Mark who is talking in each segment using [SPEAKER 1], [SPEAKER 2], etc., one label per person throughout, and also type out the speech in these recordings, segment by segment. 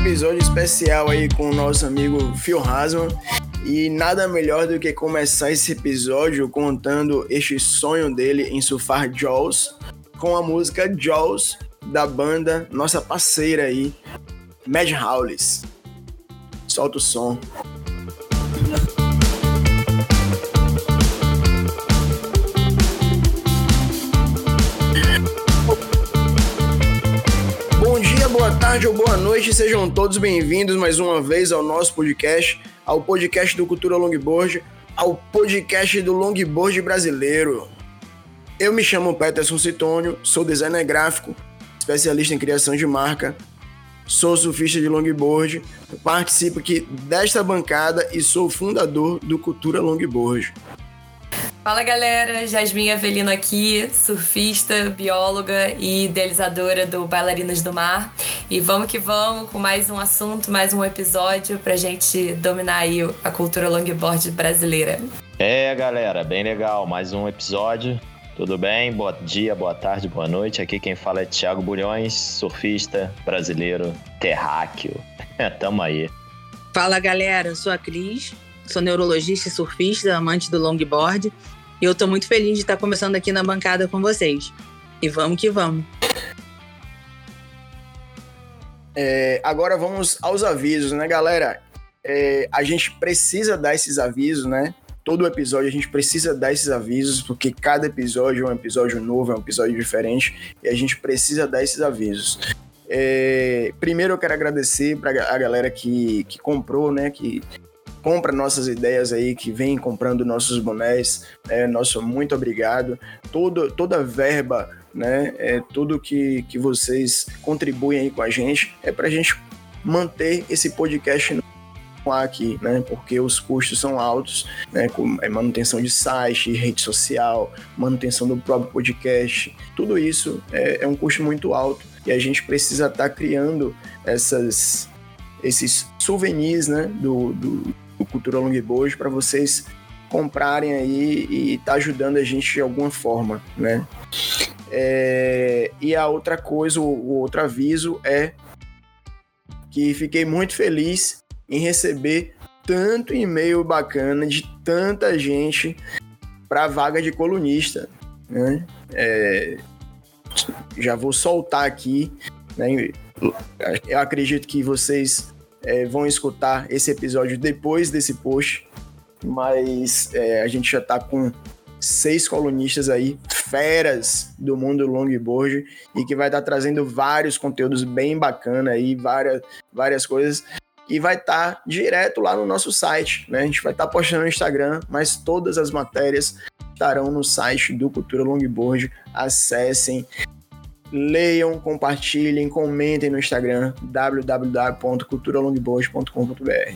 [SPEAKER 1] episódio especial aí com o nosso amigo Phil Hasman. E nada melhor do que começar esse episódio contando este sonho dele em surfar Jaws com a música Jaws da banda nossa parceira aí, Mad Howlis. Solta o som. Tarde ou boa noite, sejam todos bem-vindos mais uma vez ao nosso podcast, ao podcast do Cultura Longboard, ao podcast do longboard brasileiro. Eu me chamo Peterson Citônio, sou designer gráfico, especialista em criação de marca, sou surfista de longboard, participo aqui desta bancada e sou fundador do Cultura Longboard.
[SPEAKER 2] Fala galera, Jasmine Avelino aqui, surfista, bióloga e idealizadora do Bailarinas do Mar. E vamos que vamos com mais um assunto, mais um episódio pra gente dominar aí a cultura longboard brasileira.
[SPEAKER 3] É galera, bem legal, mais um episódio. Tudo bem? Bom dia, boa tarde, boa noite. Aqui quem fala é Thiago Bulhões, surfista brasileiro terráqueo. Tamo aí.
[SPEAKER 4] Fala galera, eu sou a Cris, sou neurologista e surfista, amante do longboard. E eu tô muito feliz de estar começando aqui na bancada com vocês. E vamos que vamos.
[SPEAKER 1] É, agora vamos aos avisos, né, galera? É, a gente precisa dar esses avisos, né? Todo episódio a gente precisa dar esses avisos, porque cada episódio é um episódio novo, é um episódio diferente, e a gente precisa dar esses avisos. É, primeiro eu quero agradecer para a galera que, que comprou, né? Que compra nossas ideias aí, que vem comprando nossos bonés. É, nosso muito obrigado. Todo, toda verba, né? É, tudo que, que vocês contribuem aí com a gente é para a gente manter esse podcast no ar aqui, né? Porque os custos são altos, né? Com é, manutenção de site, rede social, manutenção do próprio podcast. Tudo isso é, é um custo muito alto e a gente precisa estar tá criando essas esses souvenirs, né? Do, do, do Cultura Longboard para vocês comprarem aí e tá ajudando a gente de alguma forma, né? É, e a outra coisa, o, o outro aviso é que fiquei muito feliz em receber tanto e-mail bacana de tanta gente para vaga de colunista, né? É, já vou soltar aqui, né? Eu acredito que vocês é, vão escutar esse episódio depois desse post, mas é, a gente já está com seis colunistas aí, feras do mundo longboard, e que vai estar tá trazendo vários conteúdos bem bacana aí, várias, várias coisas. E vai estar tá direto lá no nosso site, né? A gente vai estar tá postando no Instagram, mas todas as matérias estarão no site do Cultura Longboard. Acessem, leiam, compartilhem, comentem no Instagram www.culturalongboard.com.br.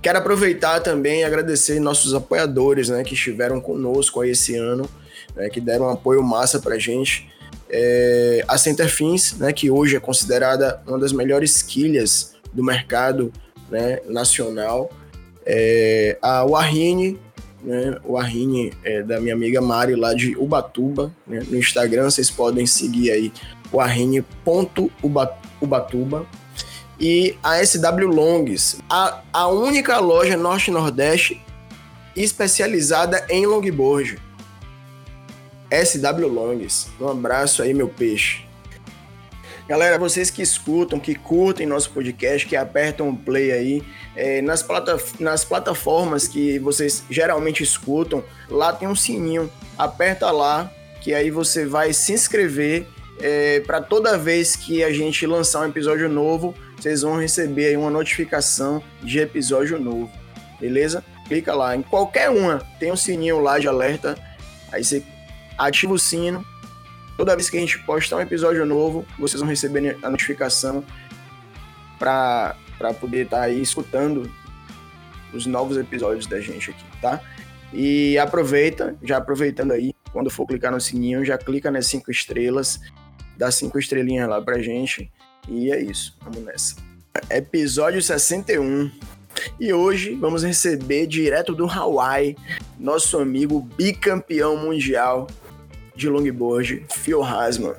[SPEAKER 1] Quero aproveitar também e agradecer nossos apoiadores, né, que estiveram conosco aí esse ano, né, que deram um apoio massa pra gente. É, a Centerfins, né, que hoje é considerada uma das melhores quilhas do mercado né, nacional. É, a Warrine, né, o Arine é da minha amiga Mari lá de Ubatuba. Né, no Instagram vocês podem seguir aí o arine.ubatuba. E a SW Longs, a, a única loja norte-nordeste especializada em longboard. SW Longs. Um abraço aí, meu peixe. Galera, vocês que escutam, que curtem nosso podcast, que apertam o play aí, é, nas, plata nas plataformas que vocês geralmente escutam, lá tem um sininho. Aperta lá, que aí você vai se inscrever é, para toda vez que a gente lançar um episódio novo, vocês vão receber aí uma notificação de episódio novo, beleza? Clica lá, em qualquer uma, tem um sininho lá de alerta, aí você ativa o sino, Toda vez que a gente postar um episódio novo, vocês vão receber a notificação para poder estar tá aí escutando os novos episódios da gente aqui, tá? E aproveita, já aproveitando aí, quando for clicar no sininho, já clica nas cinco estrelas, dá cinco estrelinhas lá pra gente. E é isso, vamos nessa. Episódio 61. E hoje vamos receber direto do Hawaii nosso amigo bicampeão mundial, de longboard, Phil Hasman.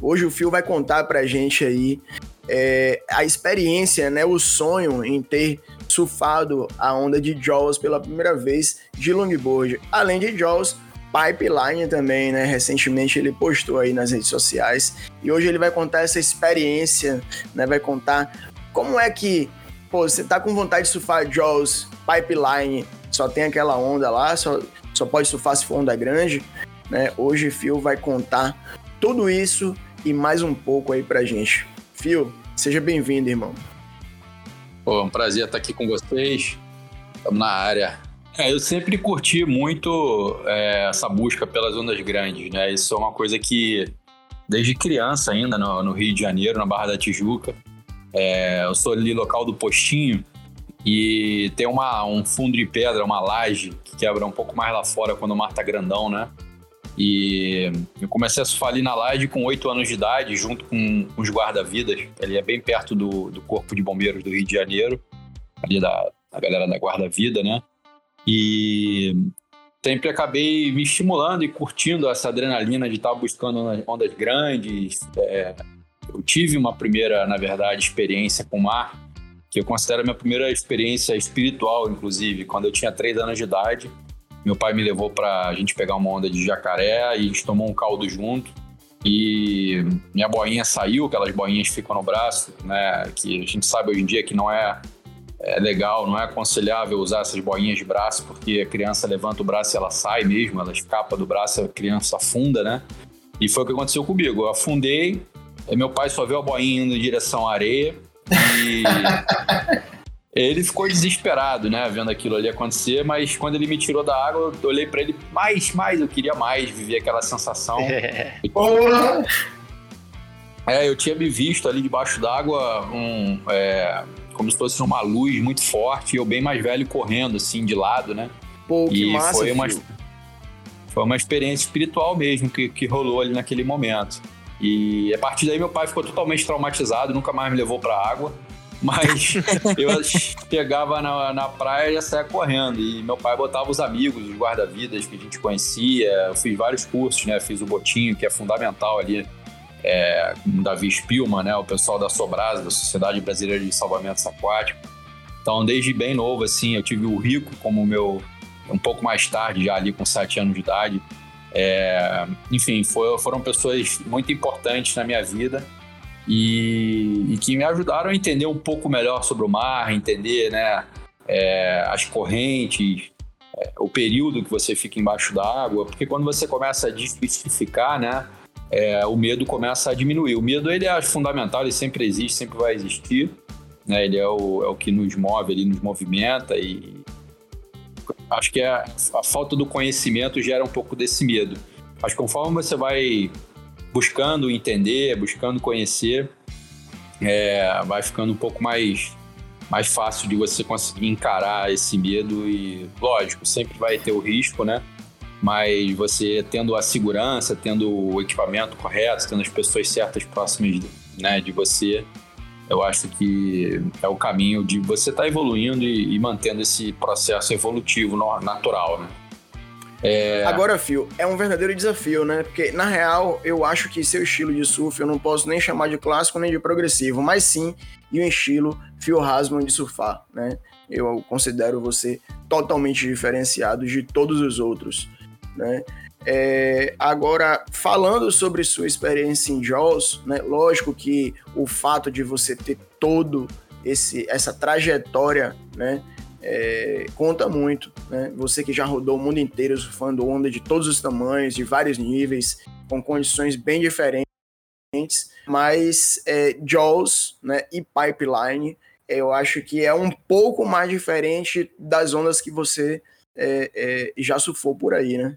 [SPEAKER 1] Hoje o Phil vai contar pra gente aí é, a experiência, né, o sonho em ter surfado a onda de Jaws pela primeira vez de longboard. Além de Jaws, Pipeline também, né? Recentemente ele postou aí nas redes sociais e hoje ele vai contar essa experiência, né? Vai contar como é que, pô, você tá com vontade de surfar Jaws, Pipeline, só tem aquela onda lá, só, só pode surfar se for onda grande, né? Hoje Phil vai contar tudo isso e mais um pouco aí pra gente. Phil, seja bem-vindo, irmão.
[SPEAKER 5] Pô, é um prazer estar aqui com vocês. Estamos na área. É, eu sempre curti muito é, essa busca pelas ondas grandes, né? Isso é uma coisa que, desde criança ainda, no, no Rio de Janeiro, na Barra da Tijuca, é, eu sou ali local do Postinho e tem uma, um fundo de pedra, uma laje, que quebra um pouco mais lá fora quando o mar tá grandão, né? E eu comecei a surfar ali na laje com oito anos de idade, junto com os guarda-vidas. Ele é bem perto do, do Corpo de Bombeiros do Rio de Janeiro, ali da, da galera da guarda-vida, né? E sempre acabei me estimulando e curtindo essa adrenalina de estar buscando ondas grandes. É, eu tive uma primeira, na verdade, experiência com o mar, que eu considero a minha primeira experiência espiritual, inclusive, quando eu tinha três anos de idade. Meu pai me levou para a gente pegar uma onda de jacaré e a gente tomou um caldo junto. E minha boinha saiu, aquelas boinhas ficam no braço, né? Que a gente sabe hoje em dia que não é é legal, não é aconselhável usar essas boinhas de braço, porque a criança levanta o braço e ela sai mesmo, ela escapa do braço, a criança afunda, né? E foi o que aconteceu comigo. Eu afundei, meu pai só viu a boinha indo em direção à areia e ele ficou desesperado, né, vendo aquilo ali acontecer, mas quando ele me tirou da água, eu olhei para ele, mais, mais, eu queria mais, viver aquela sensação. É. eu tinha me visto ali debaixo d'água um, é, como se fosse uma luz muito forte, eu bem mais velho correndo, assim, de lado, né?
[SPEAKER 1] Pô, que
[SPEAKER 5] e
[SPEAKER 1] massa,
[SPEAKER 5] foi uma,
[SPEAKER 1] filho.
[SPEAKER 5] foi uma experiência espiritual mesmo que, que rolou ali naquele momento. E a partir daí meu pai ficou totalmente traumatizado, nunca mais me levou pra água. Mas eu chegava na, na praia e já saia correndo. E meu pai botava os amigos, os guarda-vidas que a gente conhecia. Eu fiz vários cursos, né? Fiz o botinho, que é fundamental ali é, com Davi Spilman, né, o pessoal da Sobrasa, da Sociedade Brasileira de Salvamento Aquático. Então, desde bem novo, assim, eu tive o Rico como meu, um pouco mais tarde, já ali com sete anos de idade. É, enfim, foi, foram pessoas muito importantes na minha vida e, e, que me ajudaram a entender um pouco melhor sobre o mar, entender né, é, as correntes, é, o período que você fica embaixo d'água, porque quando você começa a desmistificar, né, é, o medo começa a diminuir. O medo ele é fundamental, ele sempre existe, sempre vai existir. Né? Ele é o, é o que nos move, ele nos movimenta e acho que é a, a falta do conhecimento gera um pouco desse medo. Mas conforme você vai buscando entender, buscando conhecer, é, vai ficando um pouco mais mais fácil de você conseguir encarar esse medo e, lógico, sempre vai ter o risco, né? mas você tendo a segurança, tendo o equipamento correto, tendo as pessoas certas próximas né, de você, eu acho que é o caminho de você estar tá evoluindo e, e, mantendo esse processo evolutivo natural, né?
[SPEAKER 1] É... Agora, Phil, é um verdadeiro desafio, né? Porque, na real, eu acho que seu estilo de surf eu não posso nem chamar de clássico nem de progressivo, mas sim de um estilo Phil Hasman de surfar, né? Eu considero você totalmente diferenciado de todos os outros né? É, agora, falando sobre sua experiência em Jaws, né, lógico que o fato de você ter todo esse, essa trajetória, né, é, conta muito, né? Você que já rodou o mundo inteiro surfando onda de todos os tamanhos, de vários níveis, com condições bem diferentes, mas é, Jaws né, e Pipeline, eu acho que é um pouco mais diferente das ondas que você é, é já surfou por aí, né?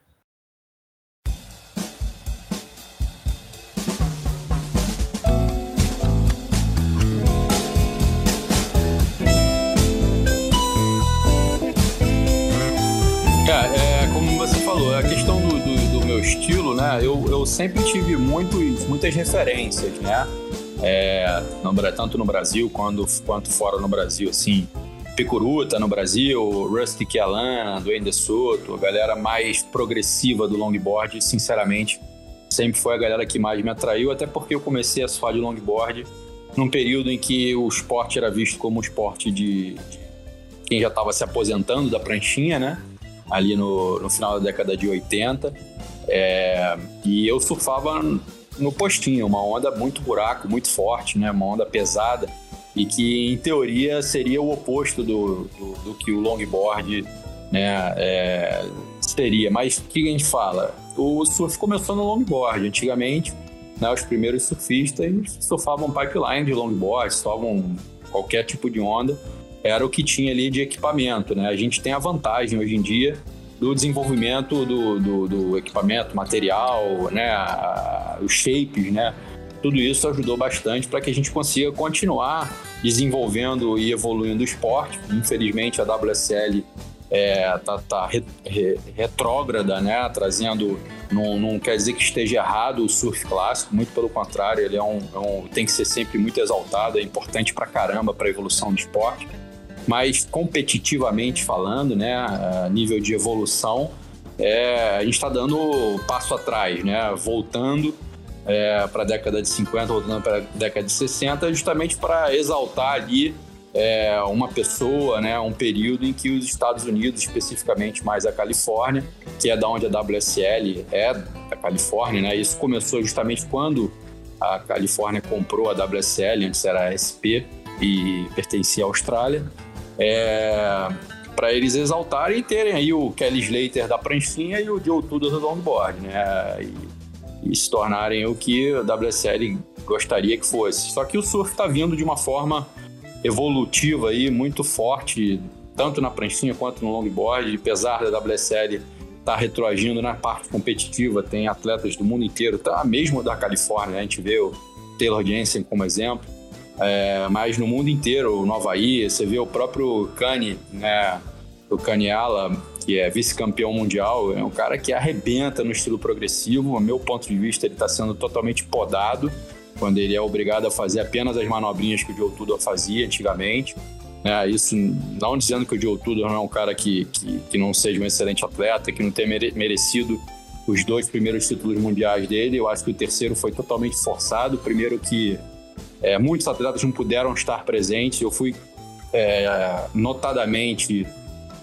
[SPEAKER 5] Estilo, né? Eu, eu sempre tive muitos, muitas referências, né? É, no, tanto no Brasil quanto, quanto fora no Brasil, assim. Picuruta no Brasil, Rusty Kialan, Dwayne De Soto, a galera mais progressiva do longboard, sinceramente, sempre foi a galera que mais me atraiu, até porque eu comecei a surfar de longboard num período em que o esporte era visto como um esporte de, de quem já estava se aposentando da pranchinha, né? Ali no, no final da década de 80. É, e eu surfava no postinho, uma onda muito buraco, muito forte, né? Uma onda pesada e que em teoria seria o oposto do, do, do que o longboard né, é, seria. Mas o que a gente fala? O surf começou no longboard. Antigamente, né, os primeiros surfistas surfavam pipeline de longboard, surfavam qualquer tipo de onda. Era o que tinha ali de equipamento. Né? A gente tem a vantagem hoje em dia do desenvolvimento do, do, do equipamento, material, né, os shapes, né? Tudo isso ajudou bastante para que a gente consiga continuar desenvolvendo e evoluindo o esporte. Infelizmente, a WSL é, tá, tá re, re, retrógrada, né? Trazendo, não, não, quer dizer que esteja errado o surf clássico, muito pelo contrário, ele é um, é um tem que ser sempre muito exaltado, é importante para caramba para a evolução do esporte. Mas competitivamente falando, né, a nível de evolução, é, a gente está dando passo atrás, né? Voltando é, para a década de 50, voltando para a década de 60, justamente para exaltar ali é, uma pessoa, né, um período em que os Estados Unidos, especificamente mais a Califórnia, que é da onde a WSL é da Califórnia, né, isso começou justamente quando a Califórnia comprou a WSL, antes era a SP e pertencia à Austrália, é, para eles exaltarem e terem aí o Kelly Slater da pranchinha e o Joe Tudor do longboard, né, e, e se tornarem o que a WSL gostaria que fosse. Só que o surf está vindo de uma forma evolutiva aí, muito forte, tanto na pranchinha quanto no longboard, apesar da WSL estar tá retroagindo na parte competitiva, tem atletas do mundo inteiro, tá mesmo da Califórnia, né? a gente vê o Taylor Jensen como exemplo, é, mas no mundo inteiro, no Havaí, você vê o próprio Kanye, né, o Kanyala, que é vice-campeão mundial, é um cara que arrebenta no estilo progressivo. A meu ponto de vista, ele está sendo totalmente podado quando ele é obrigado a fazer apenas as manobrinhas que o Joe Tudor fazia antigamente. É, isso não dizendo que o Joe Tudor não é um cara que, que, que não seja um excelente atleta, que não tenha merecido os dois primeiros títulos mundiais dele. Eu acho que o terceiro foi totalmente forçado. Primeiro que é, muitos atletas não puderam estar presentes. Eu fui é, notadamente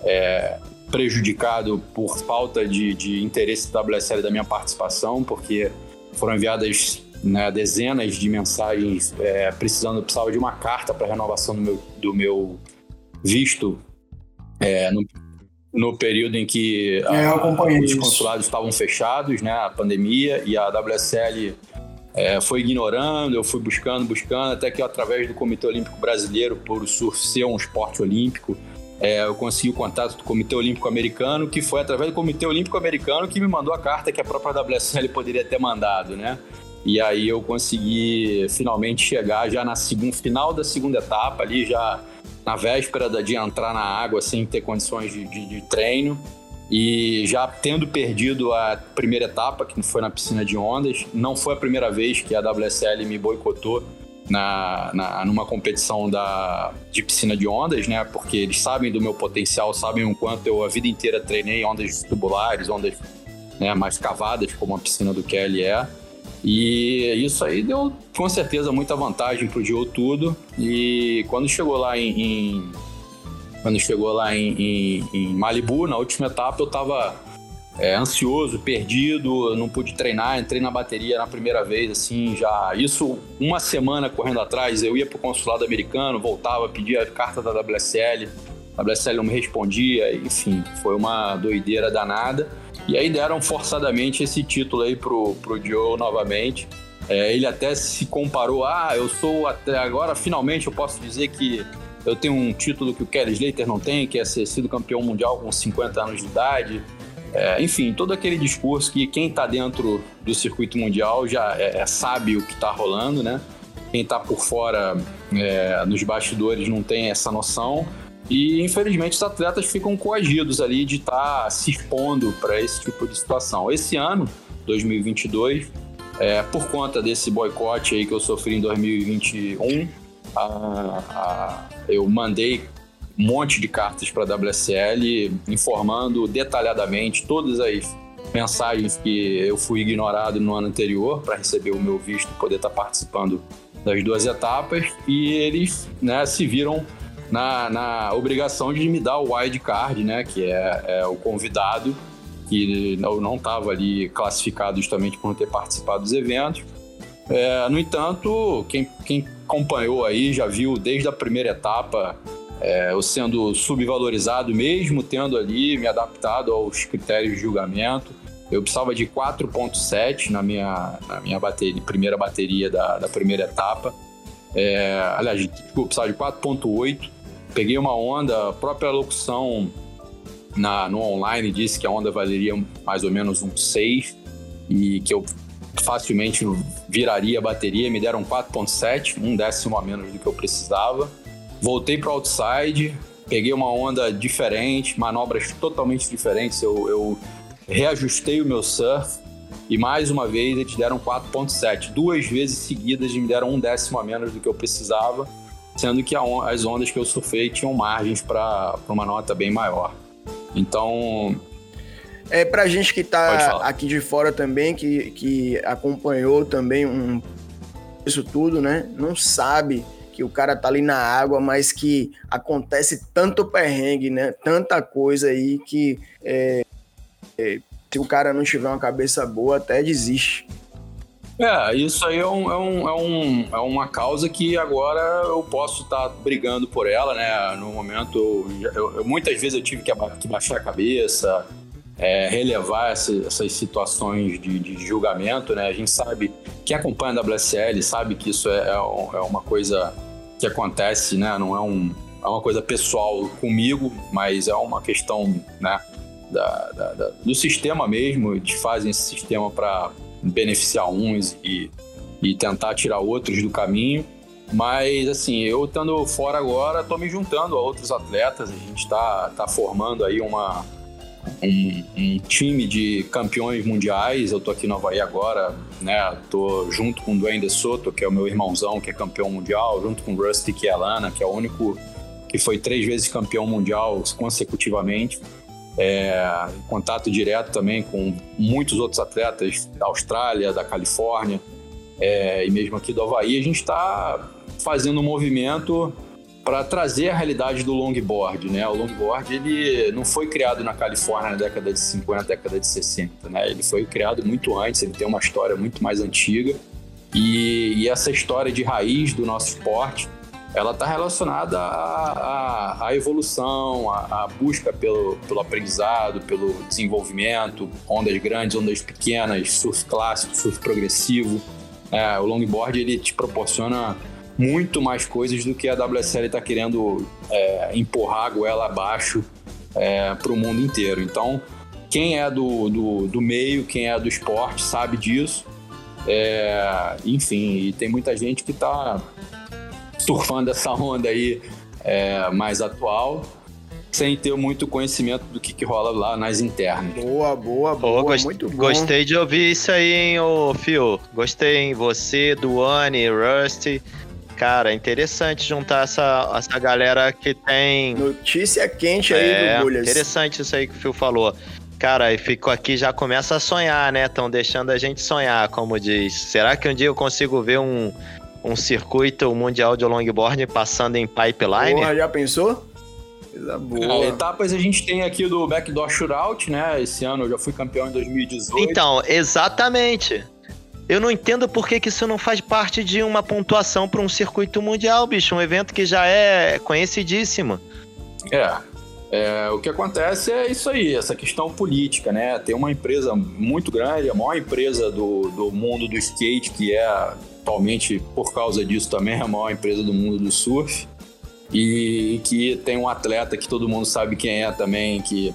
[SPEAKER 5] é, prejudicado por falta de, de interesse da WSL da minha participação, porque foram enviadas né, dezenas de mensagens é, precisando precisava de uma carta para renovação do meu, do meu visto é, no, no, período em que
[SPEAKER 1] é, a,
[SPEAKER 5] os consulados estavam fechados, né, a pandemia, e a WSL é, foi ignorando, eu fui buscando, buscando, até que através do Comitê Olímpico Brasileiro, por o surf ser um esporte olímpico, é, eu consegui o contato do Comitê Olímpico Americano, que foi através do Comitê Olímpico Americano que me mandou a carta que a própria WSL poderia ter mandado, né? E aí eu consegui finalmente chegar já na segunda, final da segunda etapa, ali já na véspera de entrar na água sem ter condições de, de, de treino. E já tendo perdido a primeira etapa, que foi na piscina de ondas, não foi a primeira vez que a WSL me boicotou na, na, numa competição da, de piscina de ondas, né? Porque eles sabem do meu potencial, sabem o quanto eu a vida inteira treinei ondas tubulares, ondas né, mais cavadas, como a piscina do Kelly é. E isso aí deu com certeza muita vantagem pro Gio Tudo. E quando chegou lá em, em quando chegou lá em, em, em, Malibu, na última etapa, eu tava é, ansioso, perdido, não pude treinar, entrei na bateria na primeira vez, assim, já. Isso uma semana correndo atrás, eu ia pro consulado americano, voltava, pedia a carta da WSL, a WSL não me respondia, enfim, foi uma doideira danada. E aí deram forçadamente esse título aí pro, pro Joe novamente. É, ele até se comparou, ah, eu sou até agora, finalmente eu posso dizer que eu tenho um título que o Kelly Slater não tem, que é ser sido campeão mundial com 50 anos de idade. É, enfim, todo aquele discurso que quem está dentro do circuito mundial já é, é sabe o que está rolando, né? Quem está por fora é, nos bastidores não tem essa noção. E infelizmente os atletas ficam coagidos ali de estar tá se expondo para esse tipo de situação. Esse ano, 2022, é, por conta desse boicote aí que eu sofri em 2021, a, a, eu mandei um monte de cartas para a WSL informando detalhadamente todas as mensagens que eu fui ignorado no ano anterior para receber o meu visto e poder estar tá participando das duas etapas e eles né, se viram na, na obrigação de me dar o wild card, né, que é, é o convidado que não estava ali classificado justamente por não ter participado dos eventos. É, no entanto, quem, quem acompanhou aí já viu desde a primeira etapa é, eu sendo subvalorizado, mesmo tendo ali me adaptado aos critérios de julgamento. Eu precisava de 4.7 na minha, na minha bateria, primeira bateria da, da primeira etapa. É, aliás, desculpa, precisava de 4.8. Peguei uma onda, a própria locução na, no online disse que a onda valeria mais ou menos um 6 e que eu facilmente viraria a bateria. Me deram 4.7, um décimo a menos do que eu precisava. Voltei para o outside, peguei uma onda diferente, manobras totalmente diferentes. Eu, eu reajustei o meu surf e mais uma vez eles deram 4.7. Duas vezes seguidas me deram um décimo a menos do que eu precisava, sendo que as ondas que eu surfei tinham margens para uma nota bem maior. Então.
[SPEAKER 1] É pra gente que tá aqui de fora também, que, que acompanhou também um, isso tudo, né? Não sabe que o cara tá ali na água, mas que acontece tanto perrengue, né? Tanta coisa aí que é, é, se o cara não tiver uma cabeça boa, até desiste.
[SPEAKER 5] É, isso aí é, um, é, um, é, um, é uma causa que agora eu posso estar tá brigando por ela, né? No momento, eu, eu, muitas vezes eu tive que, que baixar a cabeça, é, relevar essa, essas situações de, de, julgamento, né? A gente sabe, quem acompanha a WSL sabe que isso é, é, é uma coisa que acontece, né? Não é, um, é uma coisa pessoal comigo, mas é uma questão, né? Da, da, da, do sistema mesmo, eles fazem esse sistema para beneficiar uns e, e tentar tirar outros do caminho. Mas, assim, eu estando fora agora, estou me juntando a outros atletas. A gente está tá formando aí uma, um, um, time de campeões mundiais. Eu estou aqui no Havaí agora, né? Tô junto com o Dwayne De Soto, que é o meu irmãozão, que é campeão mundial, junto com o Rusty Kielana, que é o único que foi três vezes campeão mundial consecutivamente é, contato direto também com muitos outros atletas da Austrália, da Califórnia é, e mesmo aqui do Havaí. A gente está fazendo um movimento para trazer a realidade do longboard, né? O longboard ele não foi criado na Califórnia na década de 50, década de 60, né? Ele foi criado muito antes, ele tem uma história muito mais antiga e, e essa história de raiz do nosso esporte ela está relacionada à, à, à evolução, à, à, busca pelo, pelo aprendizado, pelo desenvolvimento, ondas grandes, ondas pequenas, surf clássico, surf progressivo. É, o longboard ele te proporciona muito mais coisas do que a WSL está querendo é, empurrar a goela abaixo é, para o mundo inteiro. Então, quem é do, do, do, meio, quem é do esporte, sabe disso. É, enfim, e tem muita gente que está surfando essa onda aí é, mais atual, sem ter muito conhecimento do que, que rola lá nas internas.
[SPEAKER 1] Boa, boa, boa, gost... muito bom.
[SPEAKER 3] Gostei de ouvir isso aí, hein, ô Fio. Gostei, hein? Você, Duane, Rusty. Cara, interessante juntar essa, essa galera que tem.
[SPEAKER 1] Notícia quente aí
[SPEAKER 3] é,
[SPEAKER 1] do Bulhas.
[SPEAKER 3] Interessante isso aí que o Fio falou. Cara, e ficou aqui já começa a sonhar, né? Estão deixando a gente sonhar, como diz. Será que um dia eu consigo ver um, um circuito mundial de longboard passando em pipeline.
[SPEAKER 1] Porra, já pensou? Coisa
[SPEAKER 5] boa. É, etapas a gente tem aqui do Backdoor Shootout, né? Esse ano eu já fui campeão em 2018.
[SPEAKER 3] Então, exatamente. Eu não entendo por que, que isso não faz parte de uma pontuação para um circuito mundial, bicho. Um evento que já é conhecidíssimo.
[SPEAKER 5] É, é, o que acontece é isso aí, essa questão política, né? Tem uma empresa muito grande, a maior empresa do, do mundo do skate, que é atualmente, por causa disso, também a maior empresa do mundo do surf. E que tem um atleta que todo mundo sabe quem é também, que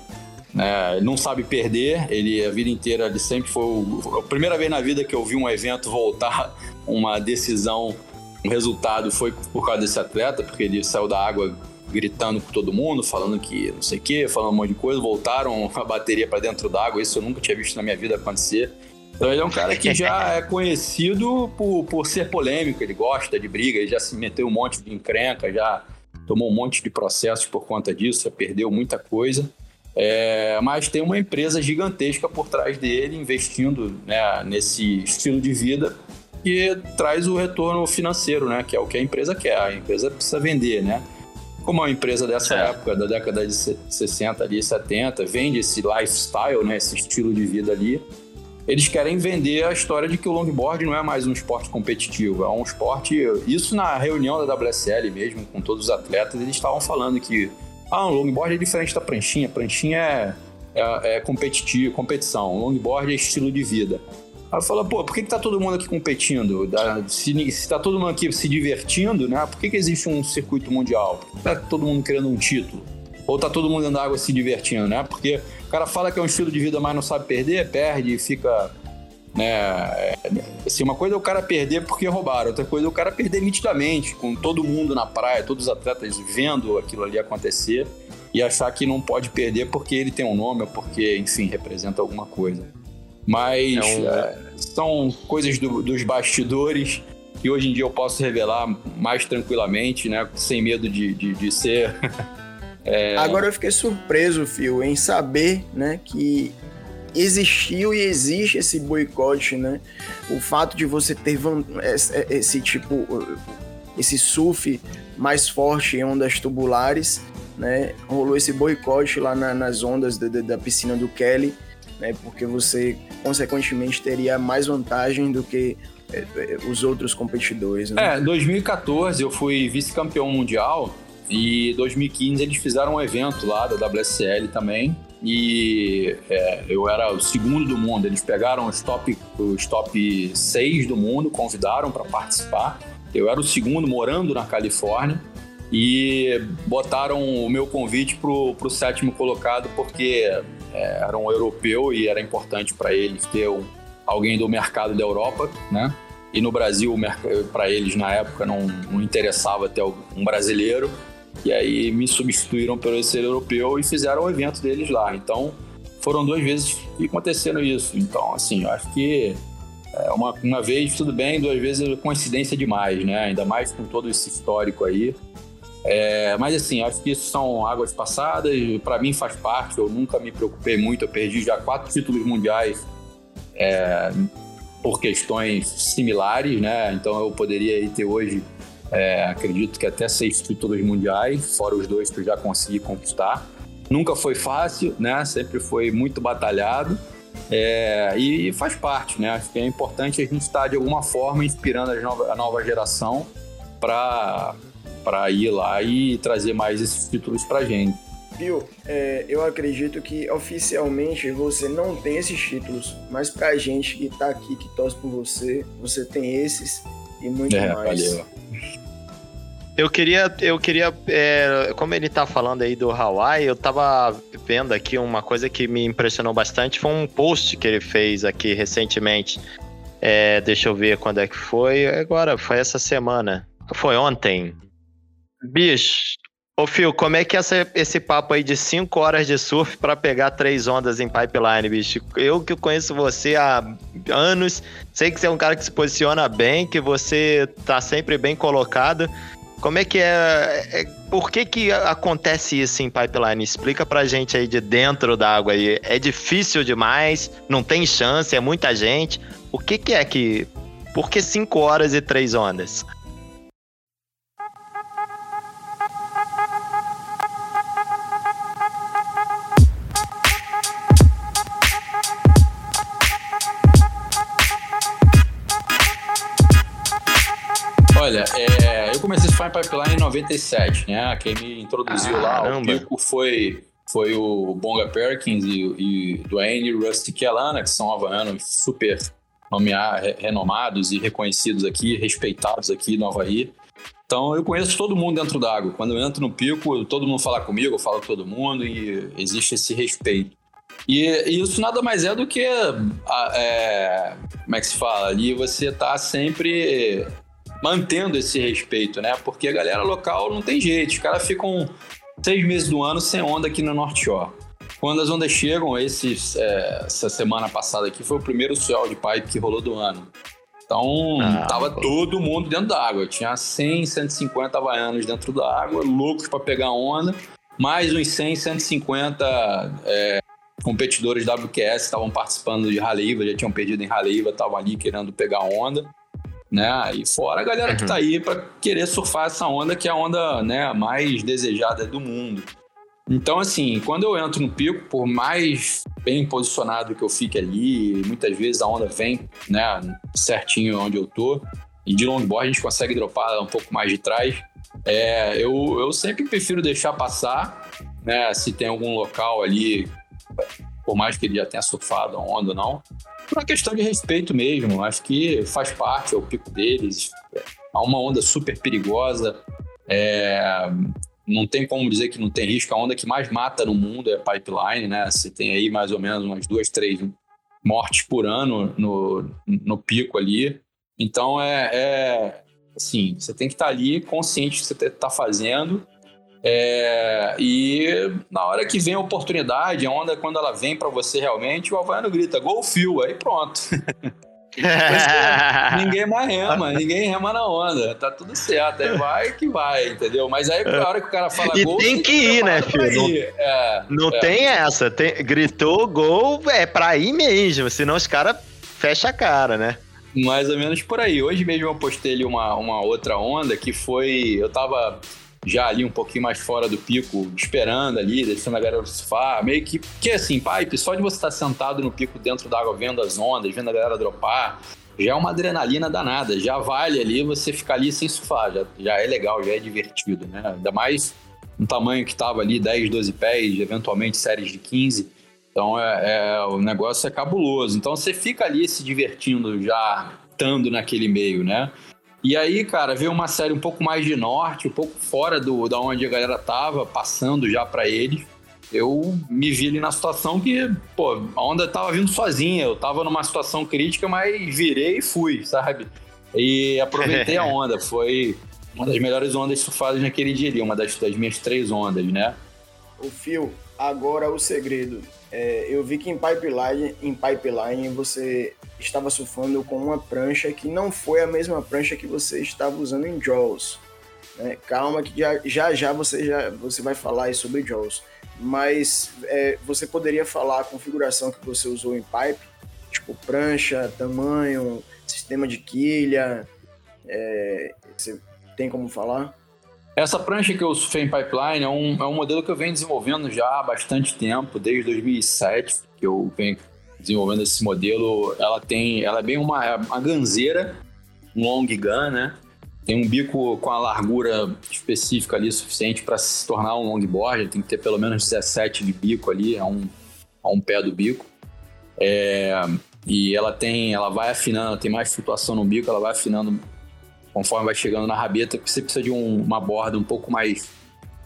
[SPEAKER 5] né, não sabe perder. Ele a vida inteira, ele sempre foi. O, a primeira vez na vida que eu vi um evento voltar uma decisão, um resultado foi por causa desse atleta, porque ele saiu da água gritando com todo mundo, falando que não sei o que, falando um monte de coisa, voltaram a bateria para dentro d'água. Isso eu nunca tinha visto na minha vida acontecer. Então ele é um cara que já é conhecido por, por ser polêmico, ele gosta de briga, ele já se meteu um monte de encrenca, já tomou um monte de processos por conta disso, já perdeu muita coisa. É, mas tem uma empresa gigantesca por trás dele investindo né, nesse estilo de vida porque traz o retorno financeiro, né? Que é o que a empresa quer. A empresa precisa vender, né? Como é uma empresa dessa é. época, da década de 60 ali, 70, vende esse lifestyle, né? Esse estilo de vida ali. Eles querem vender a história de que o longboard não é mais um esporte competitivo, é um esporte. Isso na reunião da WSL mesmo, com todos os atletas, eles estavam falando que ah, o longboard é diferente da pranchinha. Pranchinha é, é, é competitivo, competição. Longboard é estilo de vida. Aí fala, pô, por que, que tá todo mundo aqui competindo? Se, se tá todo mundo aqui se divertindo, né? Por que, que existe um circuito mundial? Por que tá todo mundo querendo um título? Ou tá todo mundo dentro da água se divertindo, né? Porque o cara fala que é um estilo de vida, mas não sabe perder, perde e fica. Né, é, assim, uma coisa é o cara perder porque roubaram, outra coisa é o cara perder nitidamente, com todo mundo na praia, todos os atletas vendo aquilo ali acontecer e achar que não pode perder porque ele tem um nome ou porque, enfim, representa alguma coisa. Mas é um... é, são coisas do, dos bastidores que hoje em dia eu posso revelar mais tranquilamente, né? Sem medo de, de, de ser.
[SPEAKER 1] é... Agora eu fiquei surpreso, Phil, em saber né, que existiu e existe esse boicote, né? O fato de você ter esse, esse tipo, esse surf mais forte em ondas tubulares, né? Rolou esse boicote lá na, nas ondas da, da piscina do Kelly né? Porque você consequentemente teria mais vantagem do que é, é, os outros competidores.
[SPEAKER 5] Né? É, 2014 eu fui vice-campeão mundial e 2015 eles fizeram um evento lá da WSL também e é, eu era o segundo do mundo. Eles pegaram os top, os top 6 do mundo, convidaram para participar. Eu era o segundo morando na Califórnia e botaram o meu convite pro, pro sétimo colocado porque é, era um europeu e era importante para eles ter um, alguém do mercado da Europa, né? E no Brasil, para eles na época não, não interessava ter um brasileiro. E aí me substituíram pelo esse europeu e fizeram o evento deles lá. Então foram duas vezes que aconteceram isso. Então, assim, eu acho que é, uma, uma vez tudo bem, duas vezes é coincidência demais, né? Ainda mais com todo esse histórico aí. É, mas assim, acho que isso são águas passadas, para mim faz parte, eu nunca me preocupei muito, eu perdi já quatro títulos mundiais é, por questões similares, né? Então eu poderia ter hoje, é, acredito que até seis títulos mundiais, fora os dois que eu já consegui conquistar. Nunca foi fácil, né? Sempre foi muito batalhado. É, e faz parte, né? Acho que é importante a gente estar de alguma forma inspirando a nova, a nova geração para para ir lá e trazer mais esses títulos para gente.
[SPEAKER 1] Viu? É, eu acredito que oficialmente você não tem esses títulos, mas pra gente que tá aqui, que torce por você, você tem esses e muito é, mais. Valeu.
[SPEAKER 3] Eu queria, eu queria, é, como ele tá falando aí do Hawaii, eu tava vendo aqui uma coisa que me impressionou bastante, foi um post que ele fez aqui recentemente. É, deixa eu ver quando é que foi. Agora, foi essa semana. Foi ontem. Bicho, ô Phil, como é que é essa, esse papo aí de 5 horas de surf para pegar três ondas em pipeline, bicho? Eu que conheço você há anos, sei que você é um cara que se posiciona bem, que você tá sempre bem colocado. Como é que é, é por que que acontece isso em pipeline? Explica pra gente aí de dentro da água aí. É difícil demais, não tem chance, é muita gente. O que que é que... Por que 5 horas e três ondas?
[SPEAKER 5] Fine Pipeline em 97, né? Quem me introduziu lá ao pico foi, foi o Bonga Perkins e, e Dwayne Rusty Kellana, que são havaianos super nomear, renomados e reconhecidos aqui, respeitados aqui no Havaí. Então eu conheço todo mundo dentro d'água. Quando eu entro no pico, todo mundo fala comigo, eu falo com todo mundo e existe esse respeito. E, e isso nada mais é do que, é, como é que se fala? Ali você tá sempre mantendo esse respeito, né? Porque a galera local não tem jeito, os caras ficam seis meses do ano sem onda aqui no North Shore. Quando as ondas chegam, esses, é, essa semana passada aqui foi o primeiro swell de pipe que rolou do ano. Então, ah, tava pô. todo mundo dentro da água. Tinha 100, 150 havaianos dentro da água, loucos para pegar onda. Mais uns 100, 150 é, competidores WQS estavam participando de Raliva, já tinham perdido em Raliva, estavam ali querendo pegar onda. Né? E fora a galera que tá aí para querer surfar essa onda que é a onda, né, mais desejada do mundo. Então, assim, quando eu entro no pico, por mais bem posicionado que eu fique ali, muitas vezes a onda vem, né, certinho onde eu tô, e de longboard a gente consegue dropar um pouco mais de trás. É, eu, eu sempre prefiro deixar passar, né, se tem algum local ali, por mais que ele já tenha surfado a onda ou não. Por uma questão de respeito mesmo, acho que faz parte, é o pico deles. Há uma onda super perigosa, é, não tem como dizer que não tem risco. A onda que mais mata no mundo é pipeline, né? Você tem aí mais ou menos umas duas, três mortes por ano no, no pico ali. Então é, é assim, você tem que estar ali consciente do que você está fazendo. É, e na hora que vem a oportunidade, a onda quando ela vem para você realmente, o Havaiano grita, gol fio, aí pronto. ninguém mais rema, ninguém rema na onda. Tá tudo certo. Aí vai que vai, entendeu? Mas aí, na hora que o cara fala
[SPEAKER 3] e
[SPEAKER 5] gol.
[SPEAKER 3] Tem que ir, né, filho? Não, é, não é. tem essa. Tem, gritou gol, é pra ir mesmo. Senão os caras fecham a cara, né?
[SPEAKER 5] Mais ou menos por aí. Hoje mesmo eu postei ali uma, uma outra onda que foi. Eu tava já ali um pouquinho mais fora do pico, esperando ali, deixando a galera surfar, meio que, que assim, pipe, só de você estar sentado no pico dentro d'água, vendo as ondas, vendo a galera dropar, já é uma adrenalina danada, já vale ali você ficar ali sem surfar, já, já é legal, já é divertido, né? Ainda mais um tamanho que tava ali 10, 12 pés, eventualmente séries de 15, então é, é, o negócio é cabuloso. Então você fica ali se divertindo já estando naquele meio, né? E aí, cara, veio uma série um pouco mais de norte, um pouco fora do da onde a galera tava, passando já para eles. Eu me vi ali na situação que, pô, a onda tava vindo sozinha. Eu tava numa situação crítica, mas virei e fui, sabe? E aproveitei a onda. Foi uma das melhores ondas surfadas naquele dia ali, uma das, das minhas três ondas, né?
[SPEAKER 1] O Fio, agora o segredo. É, eu vi que em pipeline, em pipeline você estava surfando com uma prancha que não foi a mesma prancha que você estava usando em Jaws. Né? Calma que já, já já você já você vai falar sobre Jaws. Mas é, você poderia falar a configuração que você usou em pipe, tipo prancha, tamanho, sistema de quilha. É, você tem como falar?
[SPEAKER 5] Essa prancha que eu surfei em pipeline é um, é um modelo que eu venho desenvolvendo já há bastante tempo, desde 2007, que eu venho desenvolvendo esse modelo, ela tem, ela é bem uma, uma ganzeira, um long gun, né? Tem um bico com a largura específica ali suficiente para se tornar um longboard, tem que ter pelo menos 17 de bico ali, a um, a um pé do bico. É, e ela tem, ela vai afinando, tem mais flutuação no bico, ela vai afinando conforme vai chegando na rabeta, porque você precisa de um, uma borda um pouco mais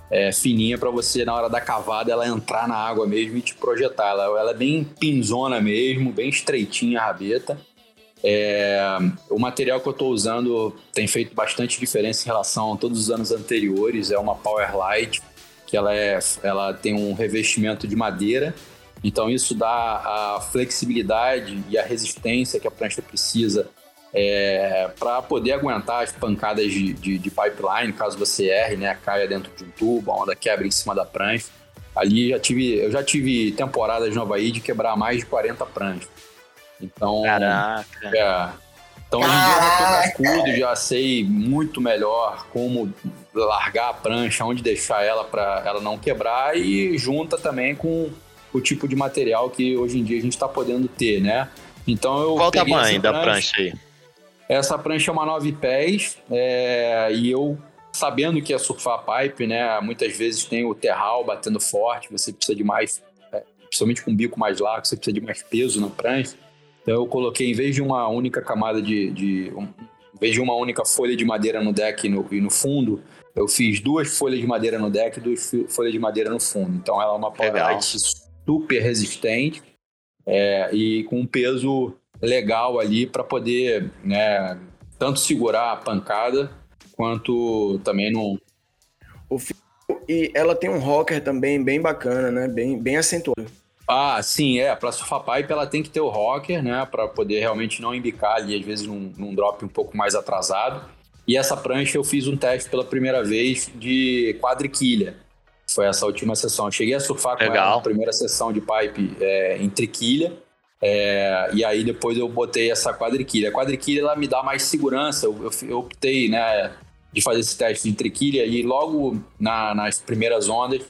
[SPEAKER 5] é, fininha para você, na hora da cavada, ela entrar na água mesmo e te projetar. Ela, ela é bem pinzona mesmo, bem estreitinha a rabeta. É, o material que eu estou usando tem feito bastante diferença em relação a todos os anos anteriores. É uma Powerlight, que ela, é, ela tem um revestimento de madeira. Então isso dá a flexibilidade e a resistência que a prancha precisa é, para poder aguentar as pancadas de, de, de, pipeline, caso você erre, né, caia dentro de um tubo, a onda quebra em cima da prancha. Ali já tive, eu já tive temporadas no Havaí de quebrar mais de 40 pranchas. Então,
[SPEAKER 3] Caraca.
[SPEAKER 5] É, então hoje em dia eu já tô cascudo, já sei muito melhor como largar a prancha, onde deixar ela para ela não quebrar e junta também com o tipo de material que hoje em dia a gente está podendo ter, né? Então eu
[SPEAKER 3] Qual o tamanho da prancha aí?
[SPEAKER 5] Essa prancha é uma 9 pés é, e eu, sabendo que ia surfar pipe, né? Muitas vezes tem o terral batendo forte, você precisa de mais, é, principalmente com um bico mais largo, você precisa de mais peso na prancha. Então eu coloquei, em vez de uma única camada de. de um, em vez de uma única folha de madeira no deck e no, e no fundo, eu fiz duas folhas de madeira no deck e duas folhas de madeira no fundo. Então ela é uma powerlight super resistente é, e com um peso legal ali para poder né, tanto segurar a pancada quanto também não.
[SPEAKER 1] O e ela tem um rocker também bem bacana, né? Bem, bem acentuado.
[SPEAKER 5] Ah, sim, é. Para surfar pipe ela tem que ter o rocker, né? Para poder realmente não embicar ali, às vezes num, num drop um pouco mais atrasado. E essa prancha eu fiz um teste pela primeira vez de quadriquilha. Foi essa última sessão. Eu cheguei a surfar com Legal. ela na primeira sessão de pipe é, em triquilha. É, e aí depois eu botei essa quadriquilha. A quadriquilha ela me dá mais segurança. Eu, eu, optei, né, de fazer esse teste de triquilha e logo na, nas primeiras ondas,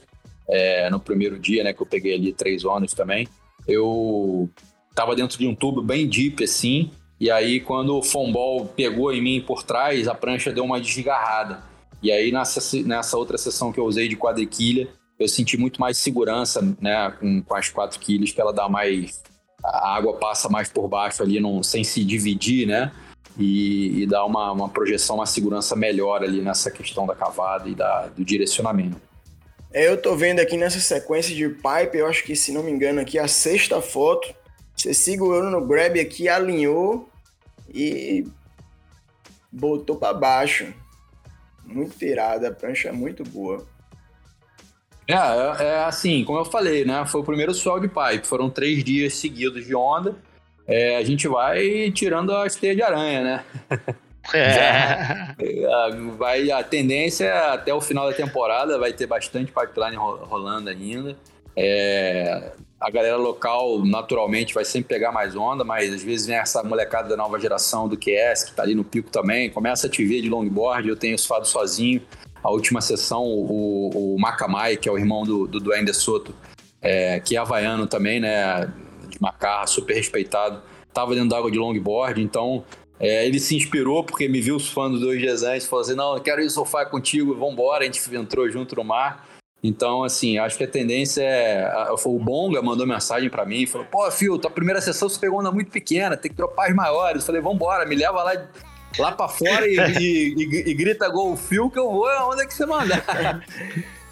[SPEAKER 5] é, no primeiro dia, né, que eu peguei ali três ondas também, eu tava dentro de um tubo bem deep assim. E aí quando o fombol pegou em mim por trás, a prancha deu uma desgarrada. E aí nessa, nessa outra sessão que eu usei de quadriquilha, eu senti muito mais segurança, né, com, com as quatro quilhas, que ela dá mais a água passa mais por baixo ali, não, sem se dividir, né? E, e dá uma, uma projeção, uma segurança melhor ali nessa questão da cavada e da, do direcionamento.
[SPEAKER 1] É, eu tô vendo aqui nessa sequência de pipe, eu acho que, se não me engano, aqui a sexta foto, você segurou no grab aqui, alinhou e botou para baixo. Muito tirada, a prancha é muito boa.
[SPEAKER 5] É, é, é, assim, como eu falei, né? Foi o primeiro sol de pipe. Foram três dias seguidos de onda. É, a gente vai tirando as teias de aranha, né? É. Já, vai, a tendência é até o final da temporada vai ter bastante pipeline rolando ainda. É, a galera local naturalmente vai sempre pegar mais onda, mas às vezes vem essa molecada da nova geração do QS, que tá ali no pico também, começa a te ver de longboard, eu tenho surfado sozinho, a última sessão, o, o Macamai, que é o irmão do, do Dwayne De Soto, é, que é havaiano também, né? De Macarra, super respeitado, tava dentro d'água de longboard, então é, ele se inspirou porque me viu surfando dois dias antes, falou assim, não, eu quero ir surfar contigo, vambora, a gente entrou junto no mar. Então, assim, acho que a tendência é. O Bonga mandou mensagem para mim, falou: pô, Fio, tua primeira sessão você pegou onda muito pequena, tem que dropar as maiores. Eu falei: vambora, me leva lá lá pra fora e, e, e, e grita gol fio que eu vou aonde é que você mandar.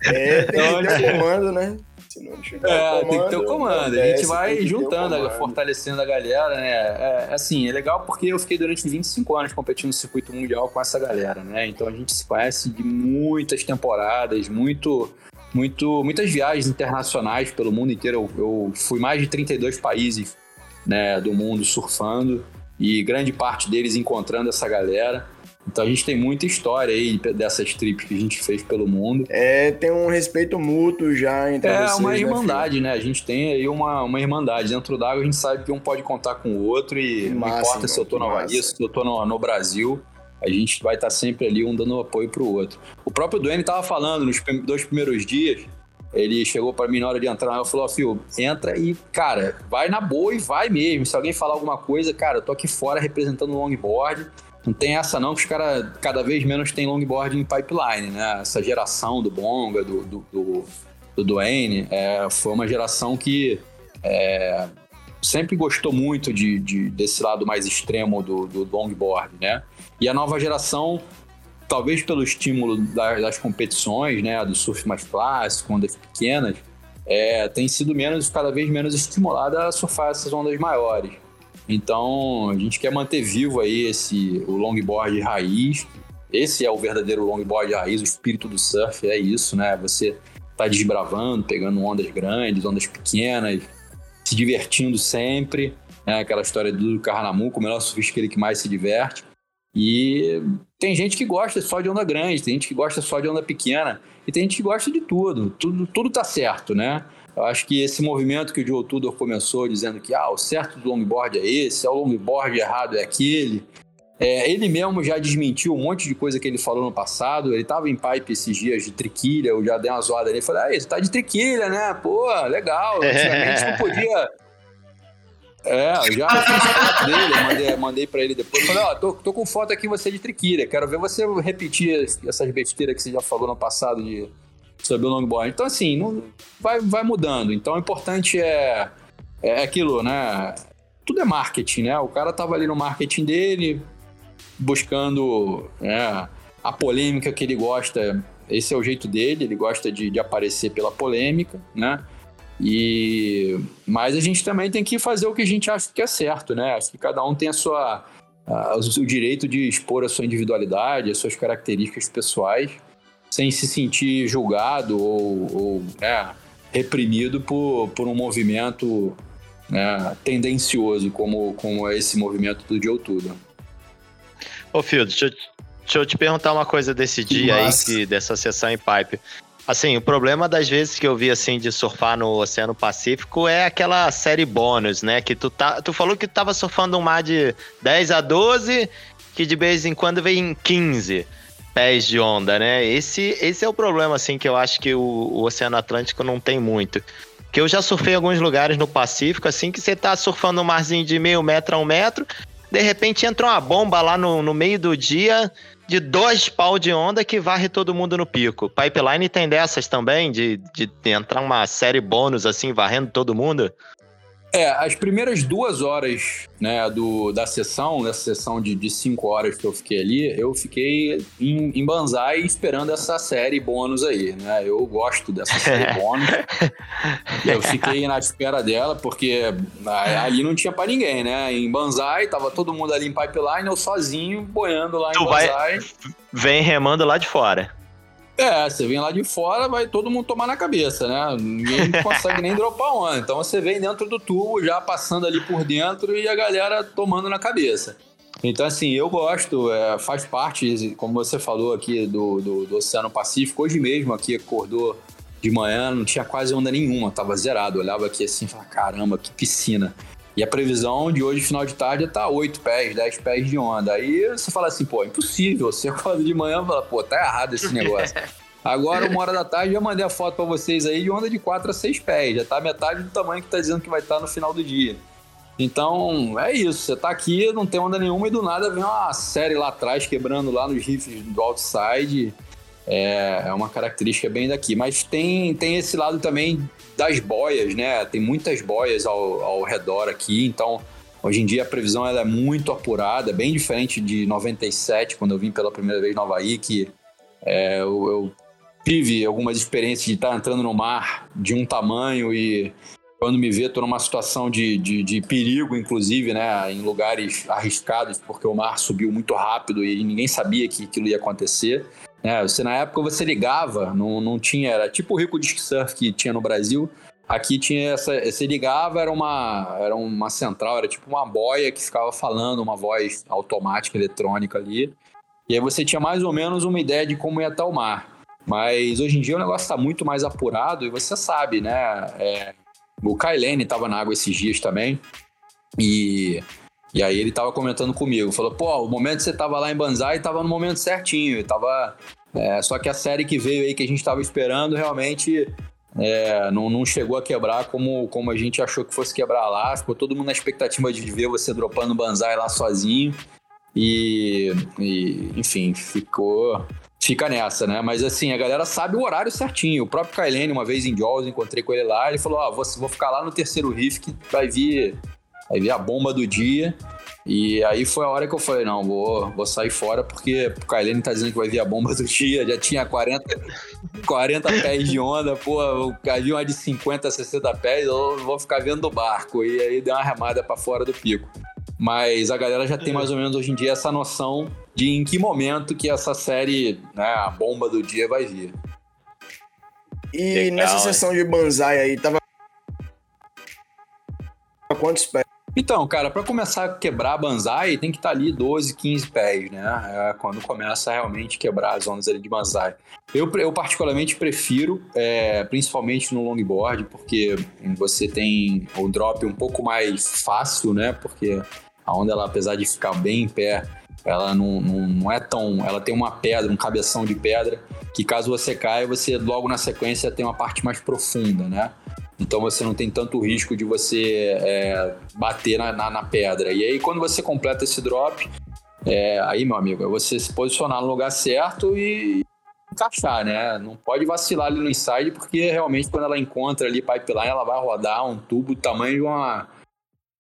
[SPEAKER 1] É, tem que ter comando, né?
[SPEAKER 5] Se não tiver é, comando, tem que ter o comando. A gente vai juntando, fortalecendo a galera, né? É, assim, é legal porque eu fiquei durante 25 anos competindo no circuito mundial com essa galera, né? Então a gente se conhece de muitas temporadas, muito muito, muitas viagens internacionais pelo mundo inteiro. Eu, eu, fui mais de 32 países né, do mundo surfando e grande parte deles encontrando essa galera. Então a gente tem muita história aí dessas trips que a gente fez pelo mundo.
[SPEAKER 1] É, tem um respeito mútuo já entre é, vocês.
[SPEAKER 5] É uma né, irmandade, né? A gente tem aí uma, uma irmandade. Dentro d'água a gente sabe que um pode contar com o outro e não importa se eu tô na Bahia, se eu tô no, no Brasil, a gente vai estar sempre ali um dando apoio pro outro. O próprio Duane tava falando nos dois primeiros dias, ele chegou para mim na hora de entrar, eu falou, ó, filho, entra e, cara, vai na boa e vai mesmo. Se alguém falar alguma coisa, cara, eu tô aqui fora representando o longboard. Não tem essa não, que os caras cada vez menos tem longboard em pipeline, né? Essa geração do Bonga, do, do, do, do Dwayne, é, foi uma geração que é, sempre gostou muito de, de, desse lado mais extremo do, do longboard, né? E a nova geração talvez pelo estímulo das, das competições, né, do surf mais clássico, ondas pequenas, é, tem sido menos, cada vez menos estimulada a surfar essas ondas maiores. Então, a gente quer manter vivo aí esse, o longboard raiz. Esse é o verdadeiro longboard raiz, o espírito do surf, é isso, né? Você tá desbravando, pegando ondas grandes, ondas pequenas, se divertindo sempre. Né? Aquela história do Carnamuco, o melhor surfista aquele que mais se diverte. E tem gente que gosta só de onda grande, tem gente que gosta só de onda pequena, e tem gente que gosta de tudo. Tudo, tudo tá certo, né? Eu acho que esse movimento que o Joe Tudor começou dizendo que ah, o certo do longboard é esse, é o longboard errado é aquele. É, ele mesmo já desmentiu um monte de coisa que ele falou no passado. Ele tava em pipe esses dias de triquilha, eu já dei uma zoada ali. Falei, ah, você tá de triquilha, né? Pô, legal. Antigamente não podia é, já fiz foto dele, mandei, mandei pra ele depois. Falei, ó, tô, tô com foto aqui você de triquilha, quero ver você repetir essas besteiras que você já falou no passado de, sobre o longboard. Então, assim, não, vai, vai mudando. Então, o importante é, é aquilo, né? Tudo é marketing, né? O cara tava ali no marketing dele, buscando né, a polêmica que ele gosta. Esse é o jeito dele, ele gosta de, de aparecer pela polêmica, né? E mas a gente também tem que fazer o que a gente acha que é certo, né? Acho que cada um tem a sua a, o direito de expor a sua individualidade, as suas características pessoais, sem se sentir julgado ou, ou né, reprimido por, por um movimento né, tendencioso como, como é esse movimento do Joe Tudor.
[SPEAKER 3] Ô, Phil, deixa eu, deixa eu te perguntar uma coisa desse dia Nossa. aí, que, dessa sessão em pipe. Assim, o problema das vezes que eu vi assim de surfar no Oceano Pacífico é aquela série bônus, né? Que tu, tá, tu falou que tu tava surfando um mar de 10 a 12, que de vez em quando vem 15 pés de onda, né? Esse, esse é o problema, assim, que eu acho que o, o Oceano Atlântico não tem muito. Que eu já surfei em alguns lugares no Pacífico, assim, que você tá surfando um marzinho de meio metro a um metro, de repente entra uma bomba lá no, no meio do dia, de dois pau de onda que varre todo mundo no pico. Pipeline tem dessas também, de, de entrar uma série bônus assim, varrendo todo mundo?
[SPEAKER 5] É, as primeiras duas horas né, do, da sessão, dessa sessão de, de cinco horas que eu fiquei ali, eu fiquei em, em Banzai esperando essa série bônus aí, né? Eu gosto dessa série bônus. eu fiquei na espera dela, porque ali não tinha para ninguém, né? Em Banzai, tava todo mundo ali em pipeline, eu sozinho, boiando lá tu em Banzai. Vai,
[SPEAKER 3] vem remando lá de fora.
[SPEAKER 5] É, você vem lá de fora, vai todo mundo tomar na cabeça, né? Ninguém consegue nem dropar onda. Então você vem dentro do tubo, já passando ali por dentro e a galera tomando na cabeça. Então, assim, eu gosto, é, faz parte, como você falou aqui, do, do, do, Oceano Pacífico. Hoje mesmo aqui acordou de manhã, não tinha quase onda nenhuma, tava zerado. olhava aqui assim e falava, caramba, que piscina. E a previsão de hoje, final de tarde, tá 8 pés, 10 pés de onda. Aí você fala assim, pô, impossível. Você acorda de manhã e fala, pô, tá errado esse negócio. Agora, uma hora da tarde, já mandei a foto para vocês aí de onda de 4 a 6 pés. Já tá metade do tamanho que tá dizendo que vai estar tá no final do dia. Então, é isso. Você tá aqui, não tem onda nenhuma e do nada vem uma série lá atrás quebrando lá nos riffs do outside. É, é uma característica bem daqui. Mas tem, tem esse lado também das boias, né? Tem muitas boias ao, ao redor aqui, então hoje em dia a previsão ela é muito apurada, bem diferente de 97, quando eu vim pela primeira vez no Havaí, que é, eu, eu tive algumas experiências de estar entrando no mar de um tamanho e quando me vê, estou numa situação de, de, de, perigo, inclusive, né, em lugares arriscados, porque o mar subiu muito rápido e ninguém sabia que aquilo ia acontecer. É, você, na época você ligava, não, não tinha, era tipo o rico disc surf que tinha no Brasil. Aqui tinha essa, você ligava, era uma, era uma central, era tipo uma boia que ficava falando, uma voz automática, eletrônica ali. E aí você tinha mais ou menos uma ideia de como ia estar o mar. Mas hoje em dia o negócio está muito mais apurado e você sabe, né? É, o Kailene estava na água esses dias também. E e aí ele tava comentando comigo, falou, pô, o momento que você tava lá em Banzai tava no momento certinho, tava... É, só que a série que veio aí que a gente tava esperando realmente é, não, não, chegou a quebrar como, como a gente achou que fosse quebrar lá. Ficou todo mundo na expectativa de ver você dropando Banzai lá sozinho. E, e, enfim, ficou. Fica nessa, né? Mas assim, a galera sabe o horário certinho. O próprio Kailene, uma vez em Jaws, encontrei com ele lá, ele falou: Ó, oh, vou, vou ficar lá no terceiro riff que vai vir Aí vi a bomba do dia. E aí foi a hora que eu falei, não, vou, vou sair fora, porque o Kailene tá dizendo que vai vir a bomba do dia, já tinha 40, 40 pés de onda, pô, havia uma de 50, 60 pés, eu vou ficar vendo o barco. E aí deu uma remada para fora do pico. Mas a galera já tem mais ou menos hoje em dia essa noção de em que momento que essa série, né, a bomba do dia vai vir.
[SPEAKER 1] E Legal, nessa sessão de Banzai aí, tava quantos pés?
[SPEAKER 5] Então, cara, para começar a quebrar banzai, tem que estar tá ali 12, 15 pés, né? É quando começa a realmente quebrar as ondas ali de banzai. Eu, eu particularmente prefiro, é, principalmente no longboard, porque você tem o drop um pouco mais fácil, né? Porque a onda, ela, apesar de ficar bem em pé, ela não, não, não é tão. Ela tem uma pedra, um cabeção de pedra, que caso você caia, você logo na sequência tem uma parte mais profunda, né? Então você não tem tanto risco de você é, bater na, na, na, pedra. E aí, quando você completa esse drop, é, aí, meu amigo, é você se posicionar no lugar certo e encaixar, né? Não pode vacilar ali no inside, porque realmente quando ela encontra ali pipeline, ela vai rodar um tubo do tamanho de uma.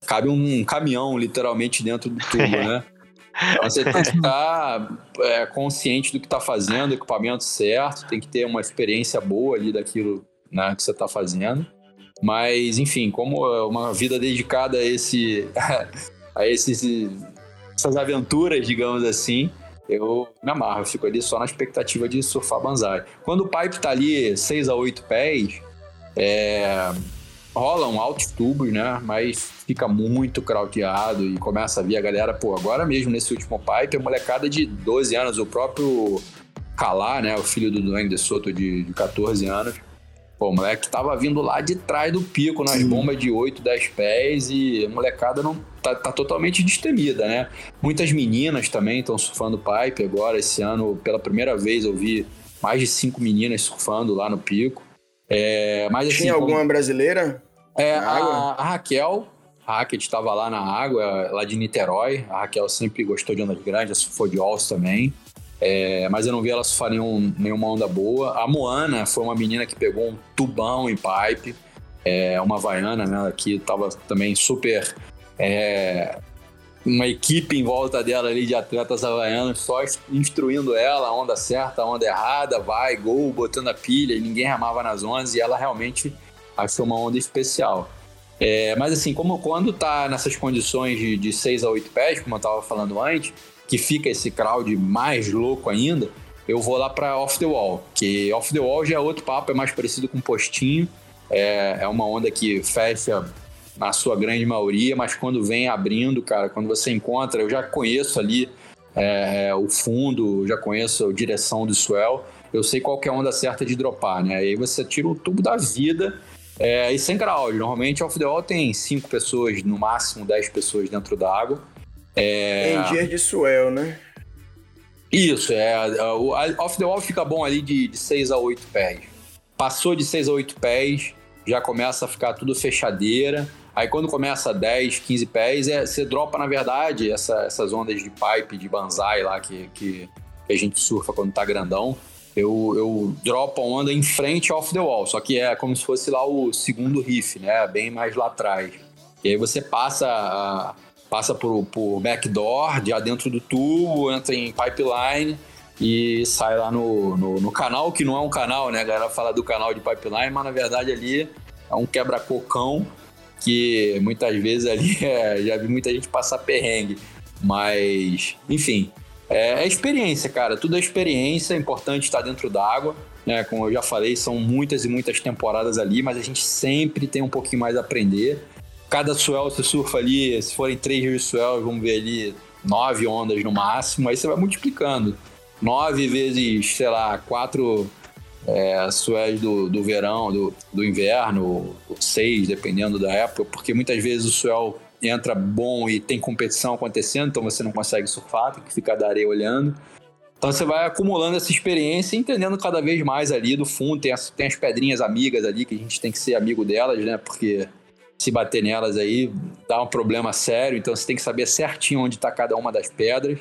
[SPEAKER 5] Cabe um caminhão, literalmente, dentro do tubo, né? Então você tem que estar é, consciente do que está fazendo, equipamento certo, tem que ter uma experiência boa ali daquilo né, que você está fazendo. Mas, enfim, como é uma vida dedicada a esse. a esses, essas aventuras, digamos assim, eu me amarro, eu fico ali só na expectativa de surfar banzai. Quando o pipe tá ali 6 a 8 pés, é, rola um altos tubos, né? Mas fica muito crowdado e começa a vir a galera, pô, agora mesmo nesse último pipe, a molecada de 12 anos, o próprio Calar, né? O filho do Duane de Soto de, de 14 anos. Pô, o moleque tava vindo lá de trás do pico, nas Sim. bombas de 8, 10 pés, e a molecada não tá, tá totalmente destemida, né? Muitas meninas também estão surfando pipe agora. Esse ano, pela primeira vez, eu vi mais de cinco meninas surfando lá no pico. É, mas, assim,
[SPEAKER 1] Tinha alguma como... brasileira?
[SPEAKER 5] É, a, a, Raquel, a Raquel estava lá na água, lá de Niterói. A Raquel sempre gostou de ondas grandes, surfou de Alls também. É, mas eu não vi ela surfar nenhum, nenhuma onda boa. A Moana foi uma menina que pegou um tubão em pipe, é, uma vaiana, né? Que tava também super. É, uma equipe em volta dela ali de atletas havaianos só instruindo ela, a onda certa, a onda errada, vai, gol, botando a pilha, e ninguém ramava nas ondas, e ela realmente achou uma onda especial. É, mas assim, como quando tá nessas condições de, de 6 a 8 pés, como eu tava falando antes, que fica esse crowd mais louco ainda, eu vou lá para Off the Wall, que Off the Wall já é outro papo, é mais parecido com postinho, é, é uma onda que fecha na sua grande maioria, mas quando vem abrindo, cara, quando você encontra, eu já conheço ali é, o fundo, já conheço a direção do swell, eu sei qual é a onda certa de dropar, né? Aí você tira o tubo da vida é, e sem crowd. Normalmente, Off the Wall tem 5 pessoas, no máximo 10 pessoas dentro da água.
[SPEAKER 1] É... Em dias de swell, né?
[SPEAKER 5] Isso, é. O off the wall fica bom ali de, de 6 a 8 pés. Passou de 6 a 8 pés, já começa a ficar tudo fechadeira. Aí quando começa 10, 15 pés, é, você dropa, na verdade, essa, essas ondas de pipe, de banzai lá que, que, que a gente surfa quando tá grandão. Eu, eu dropo a onda em frente off the wall, só que é como se fosse lá o segundo riff, né? Bem mais lá atrás. E aí você passa a, passa por, por backdoor, já dentro do tubo, entra em pipeline e sai lá no, no, no, canal, que não é um canal, né? A galera fala do canal de pipeline, mas na verdade ali é um quebra-cocão que muitas vezes ali é, já vi muita gente passar perrengue. Mas, enfim, é, é experiência, cara. Tudo é experiência, é importante estar dentro d'água. Né? Como eu já falei, são muitas e muitas temporadas ali, mas a gente sempre tem um pouquinho mais a aprender cada swell você surfa ali, se forem três swells, vamos ver ali nove ondas no máximo, aí você vai multiplicando. Nove vezes, sei lá, quatro é, swells do, do verão, do, do inverno, seis, dependendo da época, porque muitas vezes o swell entra bom e tem competição acontecendo, então você não consegue surfar, tem que ficar da areia olhando. Então você vai acumulando essa experiência e entendendo cada vez mais ali do fundo. Tem as, tem as pedrinhas amigas ali que a gente tem que ser amigo delas, né? Porque se bater nelas aí dá um problema sério, então você tem que saber certinho onde está cada uma das pedras.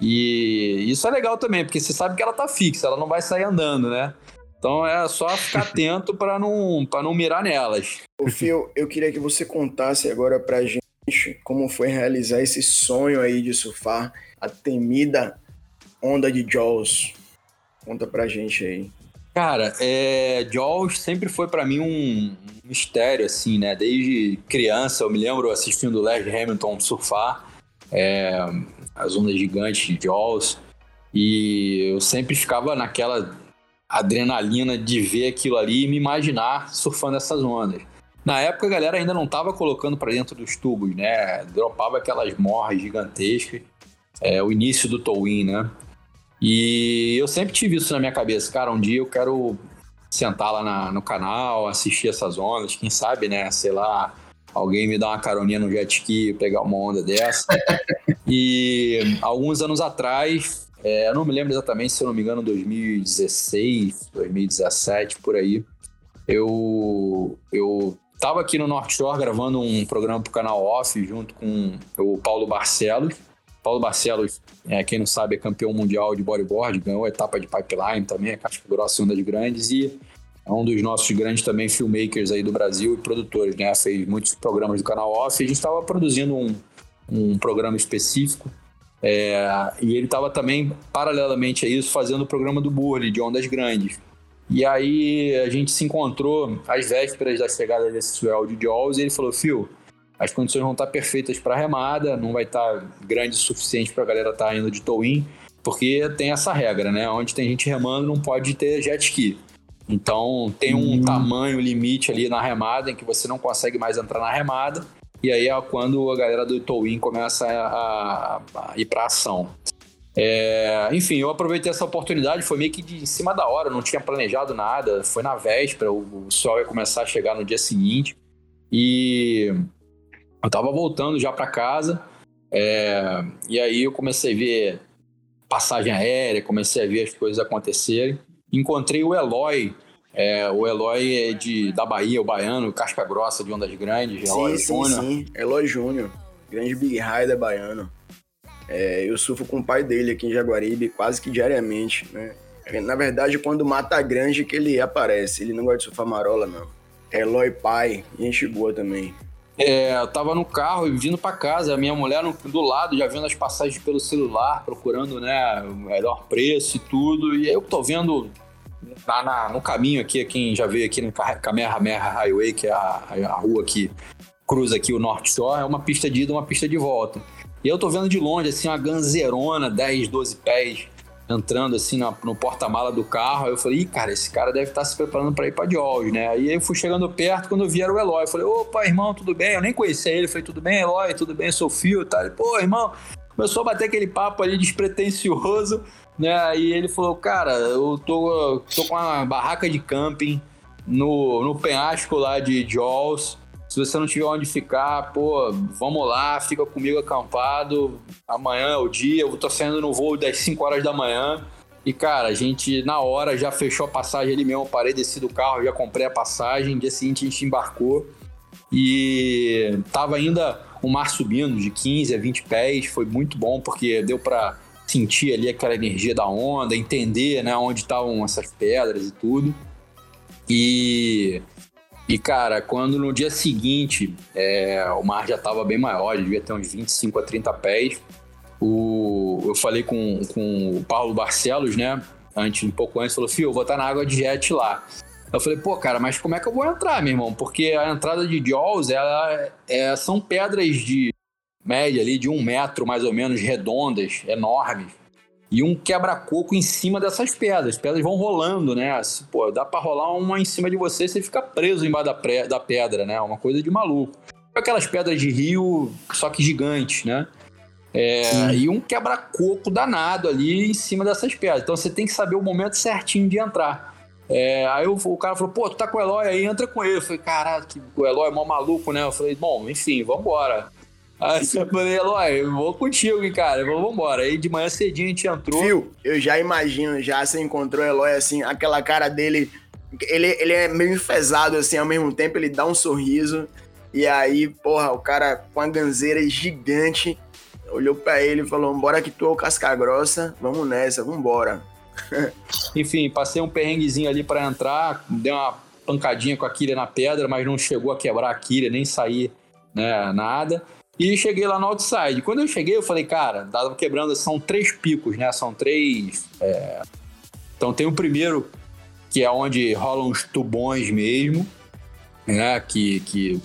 [SPEAKER 5] E isso é legal também, porque você sabe que ela tá fixa, ela não vai sair andando, né? Então é só ficar atento para não, não mirar nelas.
[SPEAKER 1] O Fio, eu queria que você contasse agora pra gente como foi realizar esse sonho aí de surfar a temida onda de Jaws. Conta pra gente aí.
[SPEAKER 5] Cara, é, Jaws sempre foi para mim um mistério, assim, né? Desde criança, eu me lembro assistindo Leslie Hamilton surfar é, as ondas gigantes de Jaws e eu sempre ficava naquela adrenalina de ver aquilo ali e me imaginar surfando essas ondas. Na época a galera ainda não estava colocando para dentro dos tubos, né? Dropava aquelas morras gigantescas. É, o início do towing, né? E eu sempre tive isso na minha cabeça, cara, um dia eu quero sentar lá na, no canal, assistir essas ondas, quem sabe, né, sei lá, alguém me dá uma caroninha no jet ski, pegar uma onda dessa. e alguns anos atrás, é, eu não me lembro exatamente, se eu não me engano, 2016, 2017, por aí, eu, eu tava aqui no North Shore gravando um programa pro canal Off junto com o Paulo Barcelos, Paulo Barcelos, é, quem não sabe, é campeão mundial de bodyboard, ganhou a etapa de pipeline também, é casca grossa e ondas grandes, e é um dos nossos grandes também filmmakers aí do Brasil e produtores, né? Fez muitos programas do canal Off e a gente estava produzindo um, um programa específico. É, e ele estava também, paralelamente a isso, fazendo o programa do Burley, de ondas grandes. E aí a gente se encontrou às vésperas da chegada desse swell de Jaws e ele falou, Phil, as condições vão estar perfeitas para remada, não vai estar grande o suficiente para a galera estar tá indo de tow-in, porque tem essa regra, né? Onde tem gente remando não pode ter jet ski. Então tem um uhum. tamanho limite ali na remada em que você não consegue mais entrar na remada, e aí é quando a galera do tow-in começa a, a, a ir para ação. É, enfim, eu aproveitei essa oportunidade, foi meio que de em cima da hora, não tinha planejado nada, foi na véspera, o, o sol ia começar a chegar no dia seguinte. E eu tava voltando já para casa, é, e aí eu comecei a ver passagem aérea, comecei a ver as coisas acontecerem. Encontrei o Eloy, é, o Eloy é de, da Bahia, o baiano, casca grossa de Ondas Grandes,
[SPEAKER 1] sim,
[SPEAKER 5] Eloy
[SPEAKER 1] sim,
[SPEAKER 5] Júnior.
[SPEAKER 1] Sim, Eloy Júnior, grande Big Rider baiano. É, eu surfo com o pai dele aqui em Jaguaribe quase que diariamente, né? Na verdade, quando mata grande que ele aparece, ele não gosta de surfar marola, não. Eloy pai, gente boa também.
[SPEAKER 5] É, eu tava no carro e vindo para casa, a minha mulher no, do lado, já vendo as passagens pelo celular, procurando, né, o melhor preço e tudo. E eu tô vendo na, na, no caminho aqui, quem já veio aqui no Kamehameha Highway, que é a, a rua que cruza aqui o North Shore, é uma pista de ida, uma pista de volta. E eu tô vendo de longe, assim, uma ganzerona, 10, 12 pés, entrando assim na, no porta-mala do carro. Aí eu falei, Ih, cara, esse cara deve estar tá se preparando para ir para Jaws, né? Aí eu fui chegando perto, quando eu vi era o Eloy. Eu falei, opa, irmão, tudo bem? Eu nem conhecia ele. Eu falei, tudo bem, Eloy? Tudo bem, sou fio, tá? Ele, pô, irmão, começou a bater aquele papo ali despretensioso, né? Aí ele falou, cara, eu tô, tô com uma barraca de camping no, no penhasco lá de Jaws. Se você não tiver onde ficar, pô, vamos lá, fica comigo acampado. Amanhã é o dia, eu tô saindo no voo das 5 horas da manhã. E, cara, a gente, na hora, já fechou a passagem ali mesmo. Parei, desci do carro, já comprei a passagem. Dia seguinte a gente embarcou. E tava ainda o mar subindo de 15 a 20 pés. Foi muito bom, porque deu para sentir ali aquela energia da onda, entender né, onde estavam essas pedras e tudo. E e, cara, quando no dia seguinte é, o mar já estava bem maior, devia ter uns 25 a 30 pés, o, eu falei com, com o Paulo Barcelos, né? Antes, um pouco antes, falou: Fio, eu vou estar na água de jet lá. Eu falei, pô, cara, mas como é que eu vou entrar, meu irmão? Porque a entrada de Jaws, ela é, são pedras de média ali, de um metro mais ou menos, redondas, enormes e um quebra-coco em cima dessas pedras. As pedras vão rolando, né? Assim, pô, dá para rolar uma em cima de você e você fica preso embaixo da, pré, da pedra, né? Uma coisa de maluco. Aquelas pedras de rio, só que gigantes, né? É, e um quebra-coco danado ali em cima dessas pedras. Então você tem que saber o momento certinho de entrar. É, aí o, o, cara falou, pô, tu tá com o Eloy aí, entra com ele. Eu falei, caralho, o Eloy é mó maluco, né? Eu falei, bom, enfim, vambora. Aí eu falei, Eloy, eu vou contigo, cara, vamos embora. Aí de manhã cedinho a gente entrou.
[SPEAKER 1] Viu? Eu já imagino, já você encontrou o Eloy assim, aquela cara dele. Ele, ele é meio enfesado assim, ao mesmo tempo ele dá um sorriso. E aí, porra, o cara com a ganzeira gigante olhou para ele e falou: Bora que tu é o casca grossa, vamos nessa, vambora.
[SPEAKER 5] Enfim, passei um perrenguezinho ali para entrar, dei uma pancadinha com a quilha na pedra, mas não chegou a quebrar a quilha, nem sair né, nada. E cheguei lá no outside. Quando eu cheguei, eu falei, cara, tava quebrando, são três picos, né? São três. É... Então tem o primeiro, que é onde rolam os tubões mesmo, né? Que, que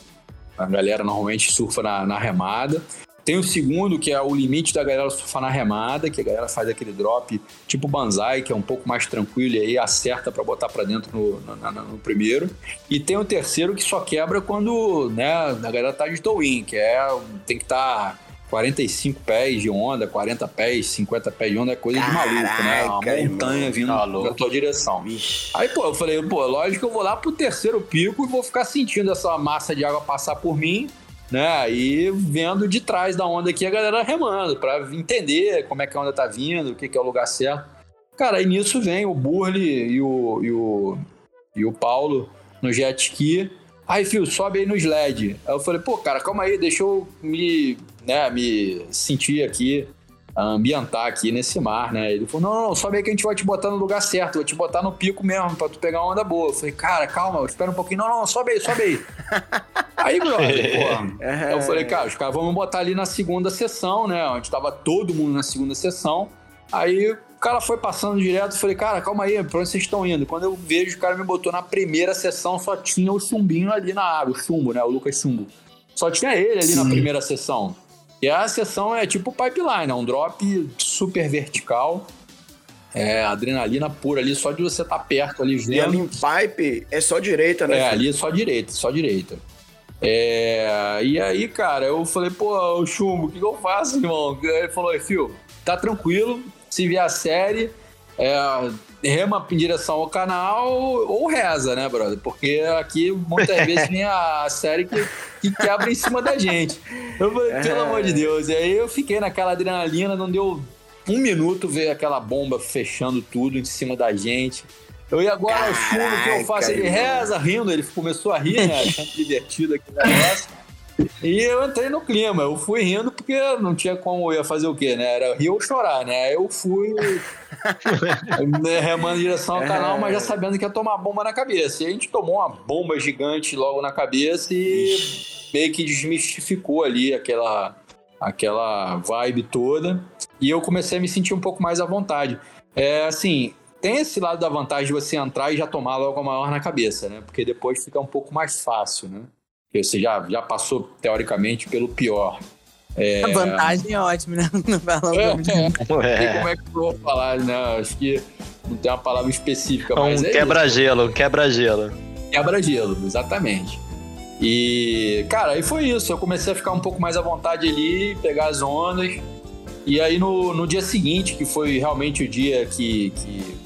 [SPEAKER 5] a galera normalmente surfa na, na remada. Tem o segundo, que é o limite da galera surfar na remada, que a galera faz aquele drop tipo banzai, que é um pouco mais tranquilo e aí acerta para botar para dentro no, no, no, primeiro. E tem o terceiro que só quebra quando né, a galera tá de tow-in, que é tem que estar tá 45 pés de onda, 40 pés, 50 pés de onda, é coisa Caraca, de maluco, né? Uma montanha vindo tá na tua direção. Vixe. Aí, pô, eu falei, pô, lógico que eu vou lá pro terceiro pico e vou ficar sentindo essa massa de água passar por mim né? E vendo de trás da onda aqui a galera remando, para entender como é que a onda tá vindo, o que, que é o lugar certo. Cara, aí nisso vem o Burley e o, e o, e o Paulo no jet ski. Aí, Fio, sobe aí no sled. Aí eu falei, pô, cara, calma aí, deixa eu me, né, me sentir aqui ambientar aqui nesse mar, né? Ele falou: não, não, sobe aí que a gente vai te botar no lugar certo, vou te botar no pico mesmo, pra tu pegar uma onda boa. Eu falei, cara, calma, espera um pouquinho. Não, não, sobe aí, sobe aí. aí, brother, porra. eu falei, cara, os caras vão me botar ali na segunda sessão, né? Onde tava todo mundo na segunda sessão. Aí o cara foi passando direto, falei, cara, calma aí, pra onde vocês estão indo? Quando eu vejo, o cara me botou na primeira sessão, só tinha o chumbinho ali na água, o chumbo, né? O Lucas Chumbo. Só tinha ele ali Sim. na primeira sessão. E a sessão é tipo pipeline, é um drop super vertical. É, adrenalina pura ali, só de você estar tá perto ali vendo.
[SPEAKER 1] E ali em pipe é só direita, né?
[SPEAKER 5] É, ali é só direita, só direita. É, e aí, cara, eu falei, pô, o chumbo, o que, que eu faço, irmão? Ele falou, Fio, tá tranquilo, se vier a série, é, rema em direção ao canal ou reza, né, brother? Porque aqui muitas vezes vem a série que, que quebra em cima da gente. Eu falei, pelo amor de Deus. E aí eu fiquei naquela adrenalina, não deu um minuto ver aquela bomba fechando tudo em cima da gente. Eu ia agora, o fundo que eu faço, ele reza rindo, ele começou a rir, né? Achando divertido aquele negócio. E eu entrei no clima, eu fui rindo porque não tinha como eu ia fazer o quê, né? Era rir ou chorar, né? Eu fui né, remando em direção ao canal, mas já sabendo que ia tomar bomba na cabeça. E a gente tomou uma bomba gigante logo na cabeça e meio que desmistificou ali aquela, aquela vibe toda. E eu comecei a me sentir um pouco mais à vontade. É assim, tem esse lado da vantagem de você entrar e já tomar logo a maior na cabeça, né? Porque depois fica um pouco mais fácil, né? Porque você já, já passou, teoricamente, pelo pior.
[SPEAKER 4] É... A vantagem é ótima, né? Não fala
[SPEAKER 5] é, é. Como é que eu vou falar, né? Acho que não tem uma palavra específica,
[SPEAKER 3] um
[SPEAKER 5] mas é
[SPEAKER 3] quebra-gelo, quebra-gelo.
[SPEAKER 5] Quebra-gelo, exatamente. E, cara, aí foi isso. Eu comecei a ficar um pouco mais à vontade ali, pegar as ondas. E aí no, no dia seguinte, que foi realmente o dia que, que,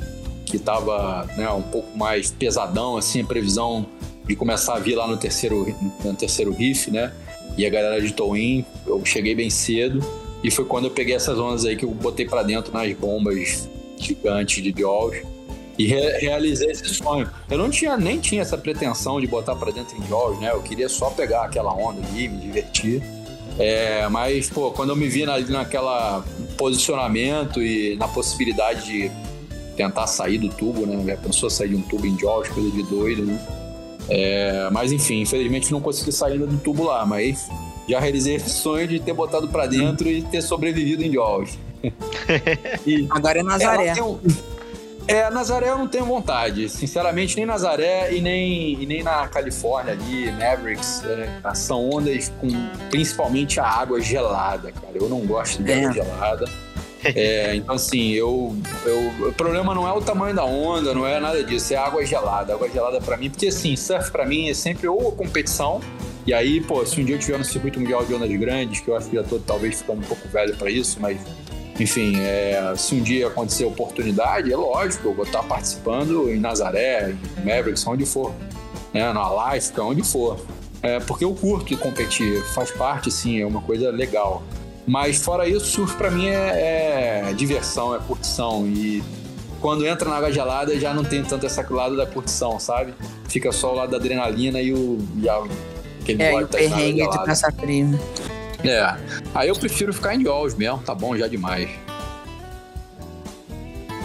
[SPEAKER 5] que tava né, um pouco mais pesadão, assim, a previsão de começar a vir lá no terceiro, no terceiro riff, né? E a galera de Towin, eu cheguei bem cedo. E foi quando eu peguei essas ondas aí que eu botei para dentro nas bombas gigantes de Jaws e re realizei esse sonho. Eu não tinha nem tinha essa pretensão de botar para dentro em Jaws, né? Eu queria só pegar aquela onda ali, me divertir. É, mas, pô, quando eu me vi na, naquela posicionamento e na possibilidade de tentar sair do tubo, né? Já pensou sair de um tubo em Jaws, coisa de doido, né? É, mas enfim, infelizmente não consegui sair do tubo lá, mas já realizei esse sonho de ter botado para dentro e ter sobrevivido em Jaws.
[SPEAKER 4] e Agora é Nazaré.
[SPEAKER 5] É, Nazaré eu não tenho vontade. Sinceramente, nem Nazaré e nem, e nem na Califórnia ali, Mavericks, é, são ondas com principalmente a água gelada, cara. Eu não gosto de água é. gelada. É, então, assim, eu, eu, o problema não é o tamanho da onda, não é nada disso, é água gelada. Água gelada para mim, porque assim, surf para mim é sempre ou a competição, e aí, pô, se um dia eu tiver no circuito mundial de ondas grandes, que eu acho que já tô talvez ficando um pouco velho para isso, mas enfim, é, se um dia acontecer oportunidade, é lógico, eu vou estar participando em Nazaré, em Mavericks, onde for, né, no Alaska, onde for. É, porque eu curto competir, faz parte, sim, é uma coisa legal. Mas fora isso, surf para mim é, é, diversão, é curtição. E quando entra na água gelada já não tem tanto esse lado da curtição, sabe? Fica só o lado da adrenalina e o. E a,
[SPEAKER 4] aquele é, o tá perrengue de passar frio.
[SPEAKER 5] É. Aí eu prefiro ficar em Jaws mesmo, tá bom já demais.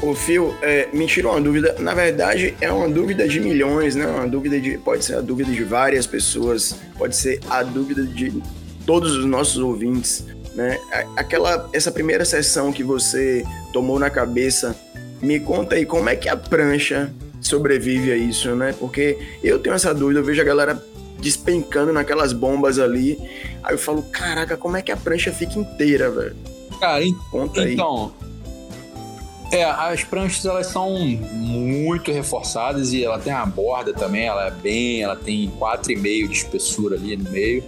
[SPEAKER 1] O Fio, é, me tira uma dúvida. Na verdade, é uma dúvida de milhões, né? Uma dúvida de. Pode ser a dúvida de várias pessoas, pode ser a dúvida de todos os nossos ouvintes, né? Aquela, essa primeira sessão que você tomou na cabeça, me conta aí como é que a prancha sobrevive a isso, né? Porque eu tenho essa dúvida, eu vejo a galera despencando naquelas bombas ali. Aí eu falo, caraca, como é que a prancha fica inteira, velho?
[SPEAKER 5] Cara, Conta então. Aí. É, as pranchas elas são muito reforçadas e ela tem a borda também, ela é bem, ela tem 4,5 de espessura ali no meio.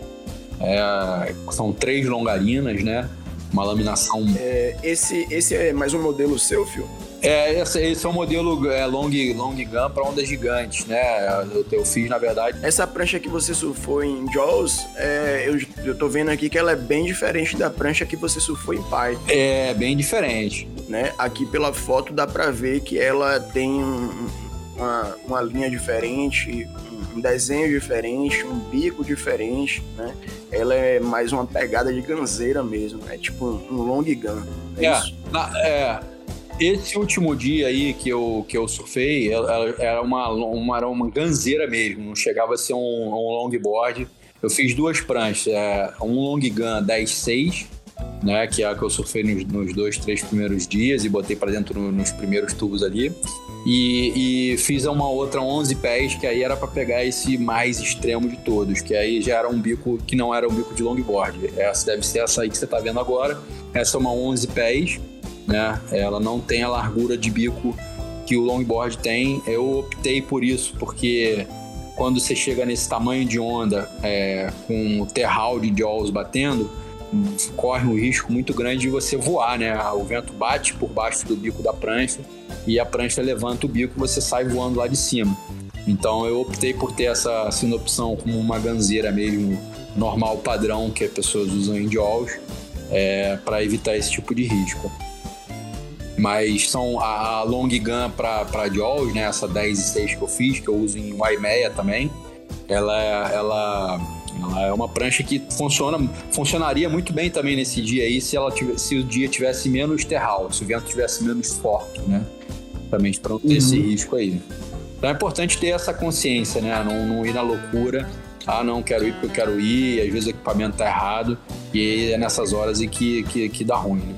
[SPEAKER 5] É, são três longarinas, né? Uma laminação.
[SPEAKER 1] É, esse, esse é mais um modelo seu, Fio?
[SPEAKER 5] É, esse, esse é o um modelo é, long, long gun para ondas gigantes, né? Eu, eu, fiz, na verdade.
[SPEAKER 1] Essa prancha que você surfou em Jaws, é, eu, eu tô vendo aqui que ela é bem diferente da prancha que você surfou em Pai.
[SPEAKER 5] É, bem diferente.
[SPEAKER 1] Né? Aqui pela foto dá para ver que ela tem um, uma, uma linha diferente, um desenho diferente, um bico diferente, né? Ela é mais uma pegada de ganzeira mesmo, é tipo um long gun. É,
[SPEAKER 5] é, na, é esse último dia aí que eu, que eu surfei, era uma, uma, era uma ganzeira mesmo, não chegava a ser um, um longboard. Eu fiz duas pranchas, é, um long gun 10.6, né, que é a que eu surfei nos, nos dois, três primeiros dias e botei para dentro no, nos primeiros tubos ali. E, e, fiz uma outra 11 pés, que aí era para pegar esse mais extremo de todos, que aí já era um bico que não era um bico de longboard. Essa deve ser essa aí que você está vendo agora. Essa é uma 11 pés né? Ela não tem a largura de bico que o longboard tem. Eu optei por isso porque quando você chega nesse tamanho de onda, é, com o terral de jaws batendo, corre um risco muito grande de você voar, né? O vento bate por baixo do bico da prancha e a prancha levanta o bico e você sai voando lá de cima. Então eu optei por ter essa segunda opção como uma ganzeira mesmo normal padrão que as pessoas usam em jaws é, para evitar esse tipo de risco. Mas são a, a long gun para jaws, né? Essa 10 e 6 que eu fiz, que eu uso em Waimea também. Ela, ela é uma prancha que funciona, funcionaria muito bem também nesse dia aí se, ela tivesse, se o dia tivesse menos terral, se o vento tivesse menos forte, né? Também para não ter uhum. esse risco aí. Então é importante ter essa consciência, né? Não, não ir na loucura. Ah, não, quero ir porque eu quero ir. Às vezes o equipamento tá errado. E é nessas horas em que, que, que dá ruim, né?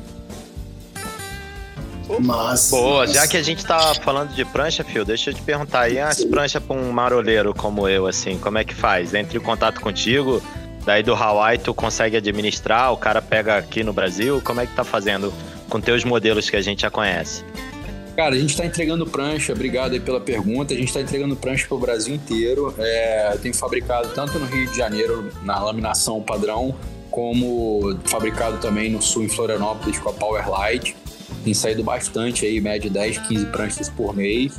[SPEAKER 3] Mas, Boa, já que a gente tá falando de prancha, Fio, deixa eu te perguntar aí, as pranchas para um maroleiro como eu, assim, como é que faz? Entre em contato contigo, daí do Hawaii tu consegue administrar, o cara pega aqui no Brasil, como é que tá fazendo com teus modelos que a gente já conhece?
[SPEAKER 5] Cara, a gente está entregando prancha, obrigado aí pela pergunta. A gente está entregando prancha para o Brasil inteiro. É, eu tenho fabricado tanto no Rio de Janeiro, na laminação padrão, como fabricado também no sul, em Florianópolis, com a Powerlight. Tem saído bastante aí, média 10, 15 pranchas por mês.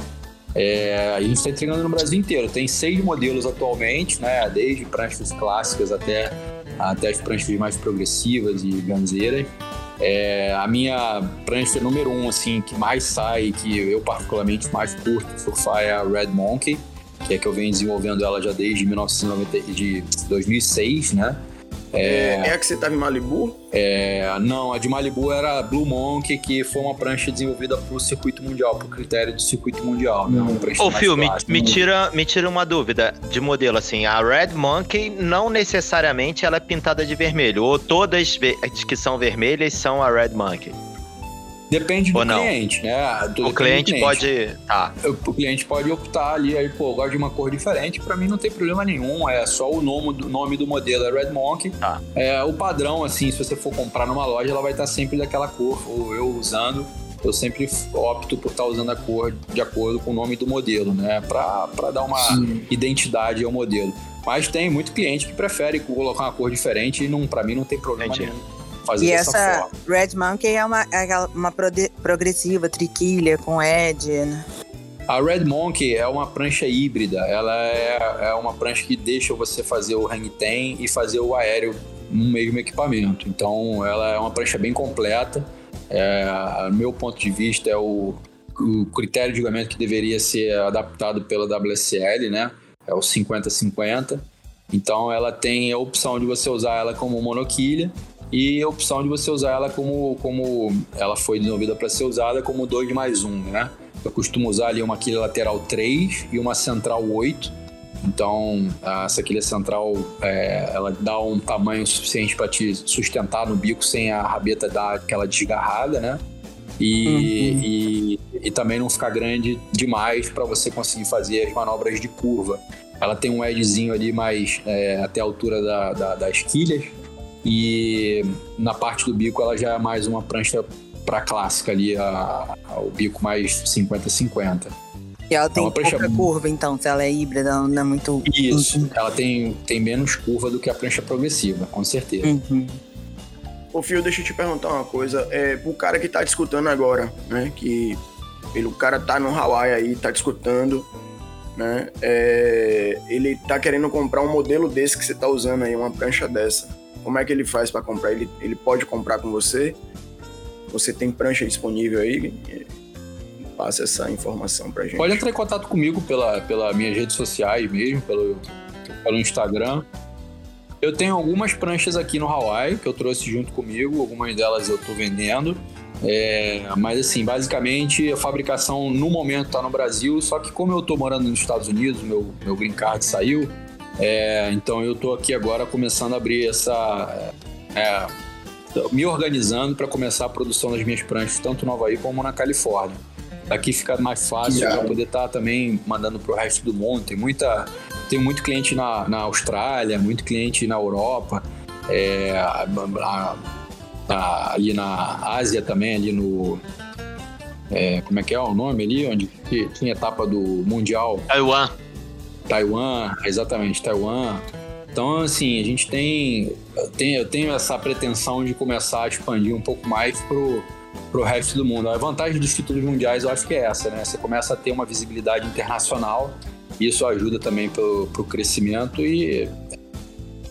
[SPEAKER 5] É, a gente está entregando no Brasil inteiro. Tem seis modelos atualmente, né? Desde pranchas clássicas até, até as pranchas mais progressivas e ganzeiras. É, a minha prancha número um, assim, que mais sai, que eu particularmente mais curto surfar é a Red Monkey, que é que eu venho desenvolvendo ela já desde 1990, de 2006, né?
[SPEAKER 1] É, é a que você estava em Malibu?
[SPEAKER 5] É, não, a de Malibu era a Blue Monk, que foi uma prancha desenvolvida para o circuito mundial, para o critério do circuito mundial. Né?
[SPEAKER 3] Ô, Phil, me, me, tira, me tira uma dúvida de modelo, assim, a Red Monkey não necessariamente ela é pintada de vermelho, ou todas que são vermelhas são a Red Monkey?
[SPEAKER 5] Depende do cliente, né?
[SPEAKER 3] o cliente, cliente, pode. Tá.
[SPEAKER 5] O cliente pode optar ali, aí, pô, eu gosto de uma cor diferente, para mim não tem problema nenhum. É só o nome do, nome do modelo é Red Monk. Tá. É, o padrão, assim, se você for comprar numa loja, ela vai estar sempre daquela cor. Ou eu usando, eu sempre opto por estar usando a cor de acordo com o nome do modelo, né? Para dar uma Sim. identidade ao modelo. Mas tem muito cliente que prefere colocar uma cor diferente e não, para mim não tem problema Entendi. nenhum fazer
[SPEAKER 4] e
[SPEAKER 5] dessa
[SPEAKER 4] essa
[SPEAKER 5] forma.
[SPEAKER 4] Red Monkey é uma, é uma progressiva, triquilha, com edge, né?
[SPEAKER 5] A Red Monkey é uma prancha híbrida. Ela é, é uma prancha que deixa você fazer o hang ten e fazer o aéreo no mesmo equipamento. Então, ela é uma prancha bem completa. É, meu ponto de vista, é o, o critério de julgamento que deveria ser adaptado pela WSL, né? É o 50-50. Então, ela tem a opção de você usar ela como monoquilha e a opção de você usar ela como, como ela foi desenvolvida para ser usada como 2 mais 1, um, né? Eu costumo usar ali uma quilha lateral 3 e uma central 8. Então, essa quilha central, é, ela dá um tamanho suficiente para te sustentar no bico sem a rabeta dar aquela desgarrada, né? E, uhum. e, e, também não ficar grande demais para você conseguir fazer as manobras de curva. Ela tem um edgezinho ali mais é, até a altura da, da, das quilhas, e na parte do bico ela já é mais uma prancha para clássica ali, a, a, o bico mais 50-50.
[SPEAKER 4] E ela tem é pouca prancha... curva, então, se ela é híbrida, ela não é muito.
[SPEAKER 5] Isso, uhum. ela tem, tem menos curva do que a prancha progressiva, com certeza. Uhum.
[SPEAKER 1] Ô, Fio, deixa eu te perguntar uma coisa. É, pro cara que tá discutindo agora, né? Que o cara tá no Hawaii aí, tá discutindo, né? É, ele tá querendo comprar um modelo desse que você tá usando aí, uma prancha dessa. Como é que ele faz para comprar? Ele, ele pode comprar com você? Você tem prancha disponível aí? Passa essa informação pra gente.
[SPEAKER 5] Pode entrar em contato comigo pela, pela minhas redes sociais mesmo, pelo, pelo Instagram. Eu tenho algumas pranchas aqui no Hawaii que eu trouxe junto comigo, algumas delas eu estou vendendo. É, mas assim, basicamente a fabricação no momento está no Brasil, só que como eu estou morando nos Estados Unidos, meu, meu green card saiu, é, então eu estou aqui agora começando a abrir essa. É, me organizando para começar a produção das minhas pranchas, tanto no Havaí como na Califórnia. Aqui fica mais fácil para poder estar tá também mandando para o resto do mundo. Tem, muita, tem muito cliente na, na Austrália, muito cliente na Europa, é, a, a, a, ali na Ásia também, ali no. É, como é que é o nome ali? Onde tinha etapa do Mundial?
[SPEAKER 3] Taiwan.
[SPEAKER 5] Taiwan, exatamente, Taiwan. Então, assim, a gente tem, tem eu tenho essa pretensão de começar a expandir um pouco mais pro, pro resto do mundo. A vantagem dos títulos mundiais eu acho que é essa, né? Você começa a ter uma visibilidade internacional, isso ajuda também pro, pro crescimento e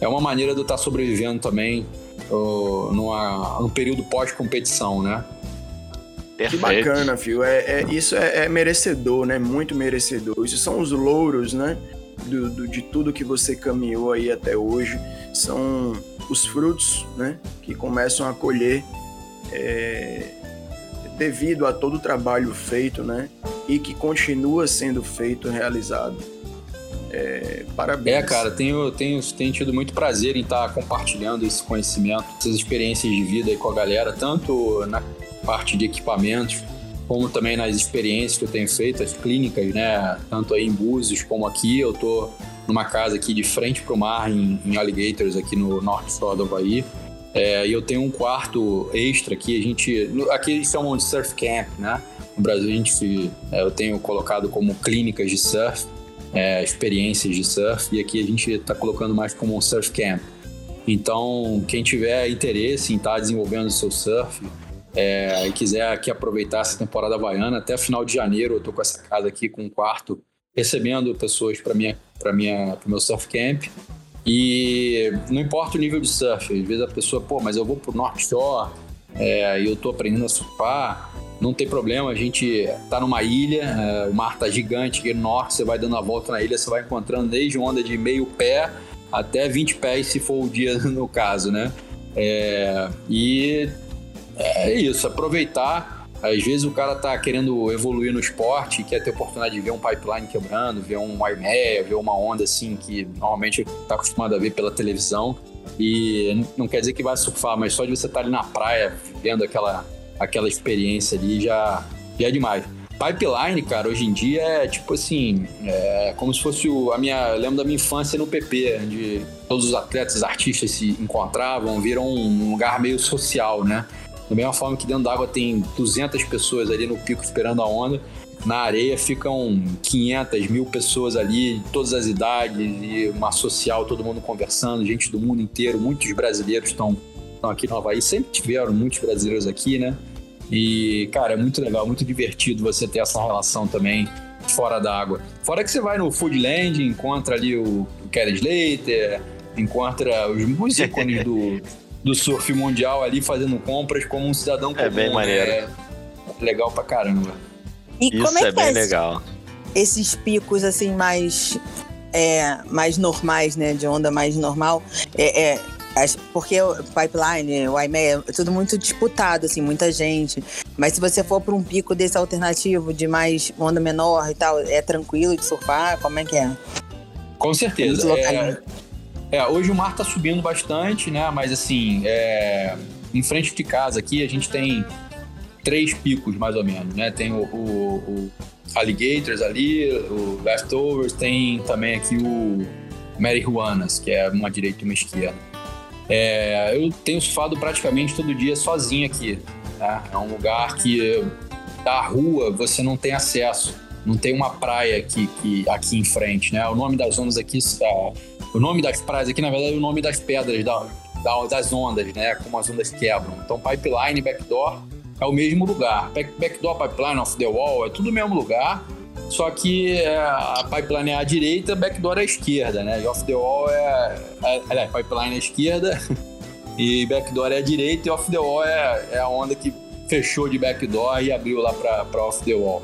[SPEAKER 5] é uma maneira de eu estar sobrevivendo também uh, numa, num período pós-competição, né?
[SPEAKER 1] Perfeito. Que bacana, Fio. É, é, isso é, é, merecedor, né? Muito merecedor. Isso são os louros, né? Do, do, de tudo que você caminhou aí até hoje. São os frutos, né? Que começam a colher é, devido a todo o trabalho feito, né? E que continua sendo feito, realizado. É, parabéns.
[SPEAKER 5] É, cara, tenho, tenho, tenho tido muito prazer em estar compartilhando esse conhecimento, essas experiências de vida aí com a galera, tanto na parte de equipamentos, como também nas experiências que eu tenho feito, as clínicas, né? Tanto aí em Búzios como aqui. Eu tô numa casa aqui de frente para o mar, em, em, Alligators, aqui no norte shore do Havaí. É, e eu tenho um quarto extra aqui. A gente, aqui eles chamam de surf camp, né? No Brasil a gente, é, eu tenho colocado como clínicas de surf, é, experiências de surf. E aqui a gente está colocando mais como um surf camp. Então, quem tiver interesse em estar tá desenvolvendo o seu surf, é, e quiser aqui aproveitar essa temporada havaiana, até final de janeiro eu tô com essa casa aqui com um quarto recebendo pessoas para minha para minha pro meu surf camp. E não importa o nível de surf, às vezes a pessoa, pô, mas eu vou pro North Shore é, e eu tô aprendendo a surfar, não tem problema, a gente tá numa ilha, é, o mar tá gigante aqui no norte, você vai dando a volta na ilha, você vai encontrando desde onda de meio pé até 20 pés, se for o dia no caso, né? É, e é isso, aproveitar. Às vezes o cara tá querendo evoluir no esporte, quer ter oportunidade de ver um pipeline quebrando, ver um armeia, ver uma onda assim que normalmente tá acostumado a ver pela televisão. E não quer dizer que vai surfar, mas só de você estar tá ali na praia, vendo aquela, aquela experiência ali, já, já é demais. Pipeline, cara, hoje em dia é tipo assim, é como se fosse o, a minha. Eu lembro da minha infância no PP, onde todos os atletas, artistas se encontravam, viram um lugar meio social, né? Da mesma forma que dentro d'água tem 200 pessoas ali no pico esperando a onda, na areia ficam 500 mil pessoas ali, de todas as idades, e uma social, todo mundo conversando, gente do mundo inteiro, muitos brasileiros estão aqui no Havaí, sempre tiveram muitos brasileiros aqui, né? E, cara, é muito legal, muito divertido você ter essa relação também fora da água. Fora que você vai no Foodland, encontra ali o, o Kelly Slater, encontra os, os ícones do, do surf mundial ali fazendo compras como um cidadão comum.
[SPEAKER 3] É bem maneiro.
[SPEAKER 5] É legal pra caramba.
[SPEAKER 4] E Isso como é, é bem é legal. Esses picos assim mais é, mais normais, né, de onda mais normal, é, é porque o pipeline, o IMEA, é tudo muito disputado, assim, muita gente. Mas se você for para um pico desse alternativo de mais onda menor e tal, é tranquilo de surfar? Como é que é?
[SPEAKER 5] Com certeza. É, é, hoje o mar tá subindo bastante, né? Mas assim, é... em frente de casa aqui a gente tem três picos mais ou menos, né? Tem o, o, o Alligators ali, o Leftovers, tem também aqui o Marihuanas, que é uma direita e uma esquerda. É, eu tenho surfado praticamente todo dia sozinho aqui. Tá? É um lugar que da rua você não tem acesso, não tem uma praia aqui, que, aqui em frente, né? O nome das zonas aqui é o nome das praias aqui, na verdade, é o nome das pedras, da, da, das ondas, né? Como as ondas quebram. Então, pipeline backdoor é o mesmo lugar. Backdoor, pipeline, off the wall, é tudo o mesmo lugar. Só que é, a pipeline é à direita, backdoor é à esquerda, né? E off the wall é. é, é pipeline é à esquerda e backdoor é à direita, e off the wall é, é a onda que fechou de backdoor e abriu lá para off the wall.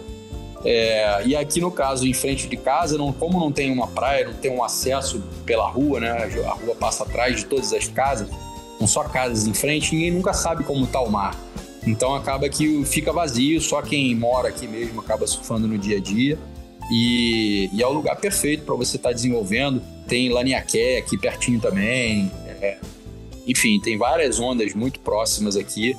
[SPEAKER 5] É, e aqui no caso, em frente de casa, não, como não tem uma praia, não tem um acesso pela rua, né? A rua passa atrás de todas as casas, são só casas em frente, ninguém nunca sabe como está o mar. Então acaba que fica vazio, só quem mora aqui mesmo acaba surfando no dia a dia. E, e é o lugar perfeito para você estar tá desenvolvendo. Tem Laniaké aqui pertinho também. É, enfim, tem várias ondas muito próximas aqui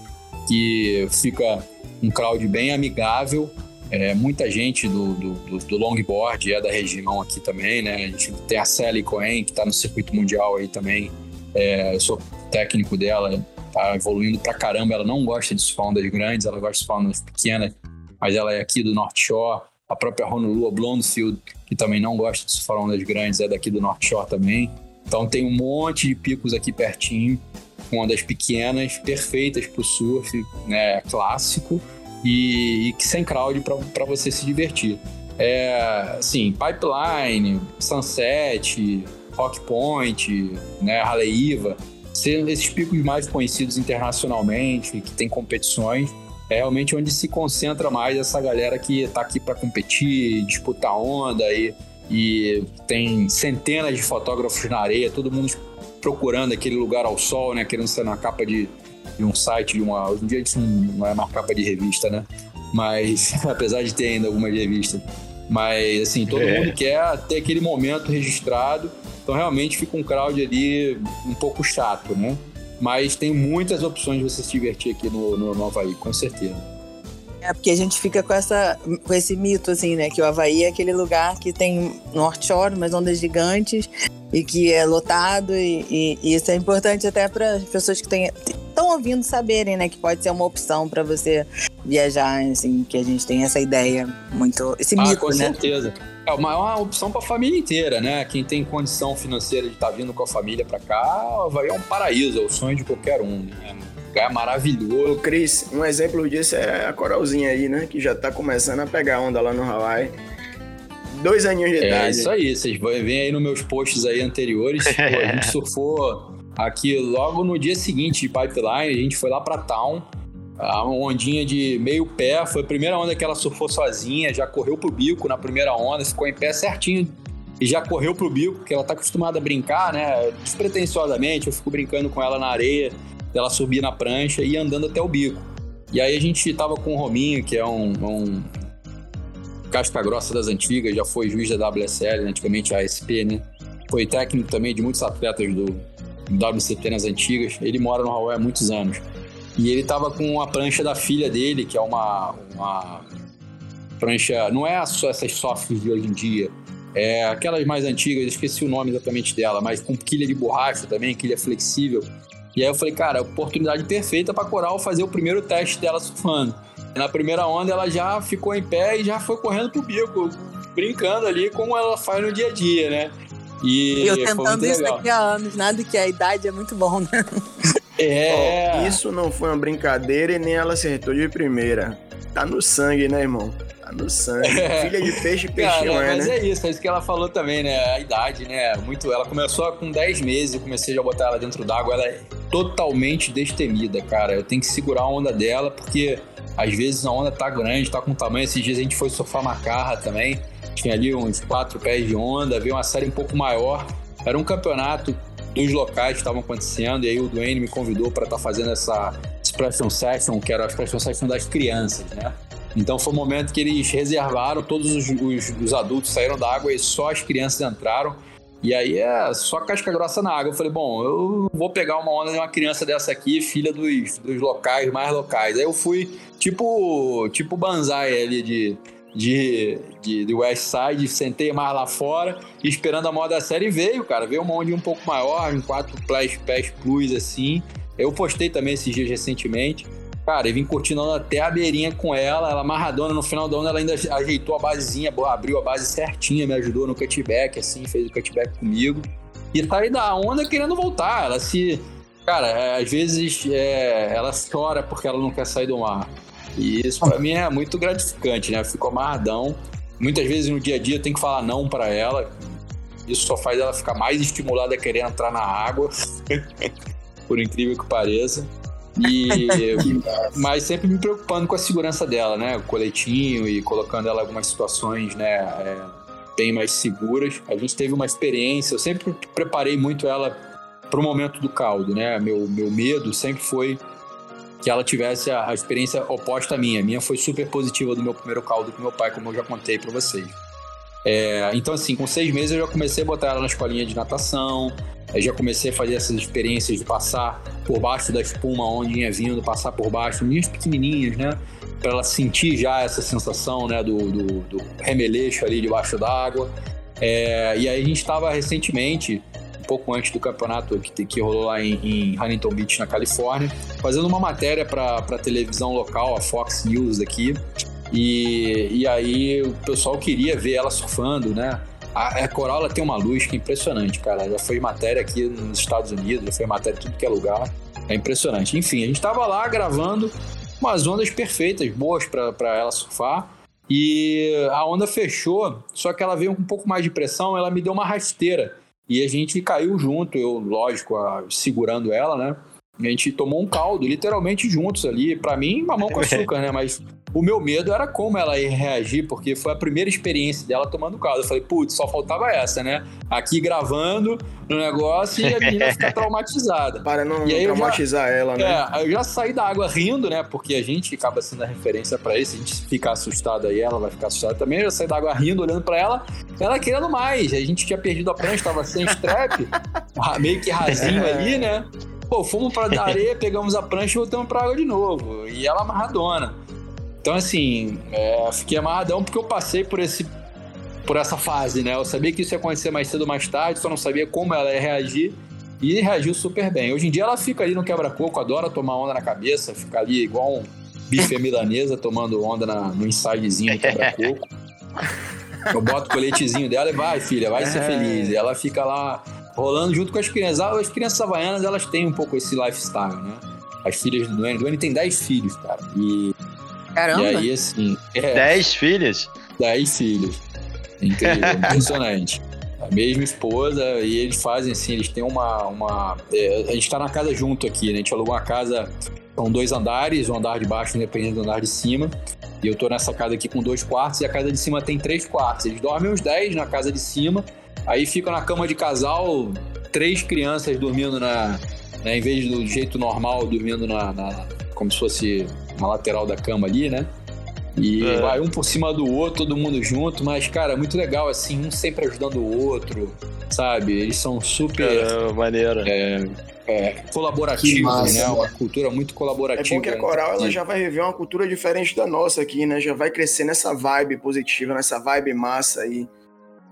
[SPEAKER 5] que fica um crowd bem amigável é, muita gente do, do, do, longboard é da região aqui também, né? A gente tem a Sally Cohen, que está no circuito mundial aí também. É, eu sou técnico dela, tá evoluindo pra caramba. Ela não gosta de surfar ondas grandes, ela gosta de surfar ondas pequenas, mas ela é aqui do North Shore. A própria Honolulu Blondefield, que também não gosta de surfar ondas grandes, é daqui do North Shore também. Então tem um monte de picos aqui pertinho, com ondas pequenas, perfeitas para o surf, né, clássico e, e sem crowd para você se divertir. É, assim, Pipeline, Sunset, Rock Point, né, Haleiva, esses picos mais conhecidos internacionalmente, que tem competições, é realmente onde se concentra mais essa galera que está aqui para competir, disputar onda e, e tem centenas de fotógrafos na areia, todo mundo procurando aquele lugar ao sol, né, querendo ser na capa de, de um site, de uma. Hoje em dia isso não é uma capa de revista, né? Mas, apesar de ter ainda algumas revistas. Mas, assim, todo é. mundo quer ter aquele momento registrado. Então, realmente fica um crowd ali um pouco chato, né? Mas tem muitas opções de você se divertir aqui no, no, no Havaí, com certeza.
[SPEAKER 4] É, porque a gente fica com, essa, com esse mito, assim, né? Que o Havaí é aquele lugar que tem North Shore, umas ondas gigantes, e que é lotado, e, e, e isso é importante até para as pessoas que estão ouvindo saberem, né? Que pode ser uma opção para você viajar, assim, que a gente tem essa ideia muito. Esse
[SPEAKER 5] ah,
[SPEAKER 4] mito,
[SPEAKER 5] com
[SPEAKER 4] né?
[SPEAKER 5] certeza. É uma, é uma opção para a família inteira, né? Quem tem condição financeira de estar tá vindo com a família para cá, o Havaí é um paraíso, é o sonho de qualquer um, né? lugar maravilhoso.
[SPEAKER 1] Ô, Cris, um exemplo disso é a Coralzinha aí, né? Que já tá começando a pegar onda lá no Hawaii. Dois aninhos de
[SPEAKER 5] é
[SPEAKER 1] idade.
[SPEAKER 5] É isso aí, vocês vêm aí nos meus posts aí anteriores. Pô, a gente surfou aqui logo no dia seguinte de Pipeline, a gente foi lá pra Town. Uma ondinha de meio pé, foi a primeira onda que ela surfou sozinha, já correu pro bico na primeira onda, ficou em pé certinho e já correu pro bico, porque ela tá acostumada a brincar, né? Despretensiosamente, eu fico brincando com ela na areia ela subir na prancha e andando até o bico. E aí a gente tava com o Rominho, que é um, um casca grossa das antigas, já foi juiz da WSL, antigamente a ASP, né? Foi técnico também de muitos atletas do WCT nas antigas. Ele mora no Hawaii há muitos anos. E ele tava com a prancha da filha dele, que é uma, uma prancha. Não é só essas softs de hoje em dia. É aquelas mais antigas, esqueci o nome exatamente dela, mas com quilha de borracha também, quilha flexível. E aí eu falei, cara, oportunidade perfeita para Coral fazer o primeiro teste dela surfando. Na primeira onda ela já ficou em pé e já foi correndo pro bico, brincando ali como ela faz no dia a dia, né?
[SPEAKER 4] E eu tentando isso daqui a anos, nada que a idade é muito bom, né?
[SPEAKER 1] É. Oh, isso não foi uma brincadeira e nem ela acertou de primeira. Tá no sangue, né, irmão? Tá no sangue. É. Filha de peixe, peixinho Cara,
[SPEAKER 5] é, mas
[SPEAKER 1] né?
[SPEAKER 5] é isso, é isso que ela falou também, né? A idade, né? Muito. Ela começou com 10 meses, eu comecei a botar ela dentro d'água, ela é totalmente destemida, cara. Eu tenho que segurar a onda dela, porque às vezes a onda tá grande, tá com tamanho. Esses dias a gente foi surfar Macarra também. Tinha ali uns quatro pés de onda, veio uma série um pouco maior. Era um campeonato dos locais que estavam acontecendo, e aí o Duane me convidou para estar tá fazendo essa expression session, que era a expression session das crianças, né? Então foi um momento que eles reservaram, todos os, os, os adultos saíram da água e só as crianças entraram. E aí é só casca grossa na água. Eu falei, bom, eu vou pegar uma onda de uma criança dessa aqui, filha dos, dos locais, mais locais. Aí eu fui tipo, tipo banzai ali de, de, de, de West Side, sentei mais lá fora, esperando a moda da série veio, cara. Veio uma onda um pouco maior, um 4 pés plus assim. Eu postei também esses dias recentemente. Cara, e vim curtindo até a beirinha com ela, ela amarradona, no final da onda ela ainda ajeitou a basezinha, abriu a base certinha, me ajudou no cutback, assim, fez o cutback comigo. E tá aí da onda querendo voltar, ela se... Cara, é, às vezes é, ela chora porque ela não quer sair do mar. E isso para mim é muito gratificante, né? Eu fico amarradão. Muitas vezes no dia a dia tenho que falar não para ela. Isso só faz ela ficar mais estimulada a querer entrar na água. Por incrível que pareça. E, mas sempre me preocupando com a segurança dela, né? O coletinho e colocando ela em algumas situações, né? É, bem mais seguras. A gente teve uma experiência, eu sempre preparei muito ela para o momento do caldo, né? Meu, meu medo sempre foi que ela tivesse a, a experiência oposta à minha. A minha foi super positiva do meu primeiro caldo com meu pai, como eu já contei para vocês. É, então, assim, com seis meses eu já comecei a botar ela na escolinha de natação, eu já comecei a fazer essas experiências de passar por baixo da espuma, onde ia vindo, passar por baixo, minhas pequenininhas, né? Para ela sentir já essa sensação, né, do, do, do remeleixo ali debaixo d'água. É, e aí a gente estava recentemente, pouco antes do campeonato que, que rolou lá em, em Huntington Beach, na Califórnia, fazendo uma matéria para a televisão local, a Fox News aqui. E, e aí o pessoal queria ver ela surfando, né? A, a coral ela tem uma luz que é impressionante, cara. Já foi matéria aqui nos Estados Unidos, já foi matéria em tudo que é lugar. É impressionante. Enfim, a gente tava lá gravando umas ondas perfeitas, boas para ela surfar. E a onda fechou, só que ela veio com um pouco mais de pressão, ela me deu uma rasteira. E a gente caiu junto, eu, lógico, segurando ela, né? A gente tomou um caldo, literalmente juntos ali. Para mim, mamão com açúcar, né? Mas o meu medo era como ela ia reagir, porque foi a primeira experiência dela tomando caldo. Eu falei, putz, só faltava essa, né? Aqui gravando no negócio e a menina ficar traumatizada.
[SPEAKER 1] Para não traumatizar
[SPEAKER 5] já,
[SPEAKER 1] ela, né?
[SPEAKER 5] É, eu já saí da água rindo, né? Porque a gente acaba sendo a referência para isso. A gente fica assustado aí, ela vai ficar assustada também. Eu já saí da água rindo, olhando para ela, ela querendo mais. A gente tinha perdido a prancha, estava sem strap, meio que rasinho ali, né? Pô, fomos pra areia, pegamos a prancha e voltamos pra água de novo. E ela amarradona. Então, assim, é, fiquei amarradão porque eu passei por esse por essa fase, né? Eu sabia que isso ia acontecer mais cedo ou mais tarde, só não sabia como ela ia reagir. E reagiu super bem. Hoje em dia ela fica ali no quebra-coco, adora tomar onda na cabeça, fica ali igual um bife milanesa tomando onda na, no insidezinho do quebra-coco. Eu boto o coletezinho dela e vai, filha, vai ser é. feliz. E ela fica lá rolando junto com as crianças. As crianças havaianas, elas têm um pouco esse lifestyle, né? As filhas do Duane. Duane tem 10 filhos, cara. E.
[SPEAKER 4] Caramba!
[SPEAKER 5] E aí, assim.
[SPEAKER 3] 10 é, filhos?
[SPEAKER 5] 10 filhos. Incrível, impressionante. A mesma esposa, e eles fazem assim, eles têm uma. uma é, a gente tá na casa junto aqui, né? A gente alugou uma casa, são dois andares, um andar de baixo independente do andar de cima. E eu tô nessa casa aqui com dois quartos, e a casa de cima tem três quartos. Eles dormem uns 10 na casa de cima Aí fica na cama de casal, três crianças dormindo na. Né, em vez do jeito normal, dormindo na, na, como se fosse na lateral da cama ali, né? E é. vai um por cima do outro, todo mundo junto, mas, cara, é muito legal, assim, um sempre ajudando o outro, sabe? Eles são super.
[SPEAKER 3] É, maneiro.
[SPEAKER 5] É, é, colaborativos, né? Uma cultura muito colaborativa. É
[SPEAKER 1] bom que a Coral ela já vai viver uma cultura diferente da nossa aqui, né? Já vai crescer nessa vibe positiva, nessa vibe massa aí,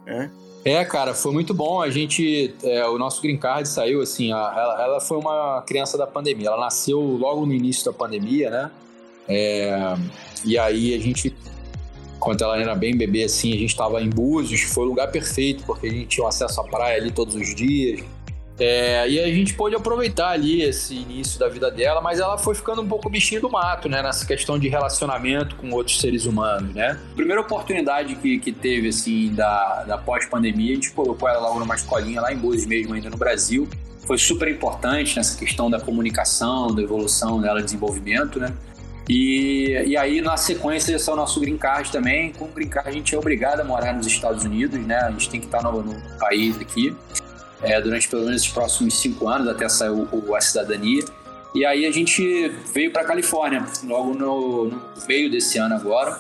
[SPEAKER 1] né?
[SPEAKER 5] É, cara, foi muito bom. A gente, é, o nosso green card saiu assim. A, ela, ela, foi uma criança da pandemia. Ela nasceu logo no início da pandemia, né? É, e aí a gente, quando ela era bem bebê, assim, a gente estava em Búzios. Foi o lugar perfeito porque a gente tinha acesso à praia ali todos os dias. É, e a gente pôde aproveitar ali esse início da vida dela, mas ela foi ficando um pouco bichinho do mato, né? Nessa questão de relacionamento com outros seres humanos, né? Primeira oportunidade que, que teve, assim, da, da pós-pandemia, a gente colocou ela lá numa escolinha lá em Búzios mesmo, ainda no Brasil. Foi super importante nessa questão da comunicação, da evolução dela, desenvolvimento, né? E, e aí, na sequência, esse é o nosso green card também. Com o green card, a gente é obrigado a morar nos Estados Unidos, né? A gente tem que estar no, no país aqui é, durante pelo menos os próximos cinco anos, até sair o, o, a cidadania. E aí a gente veio para Califórnia, logo no, no, meio desse ano agora.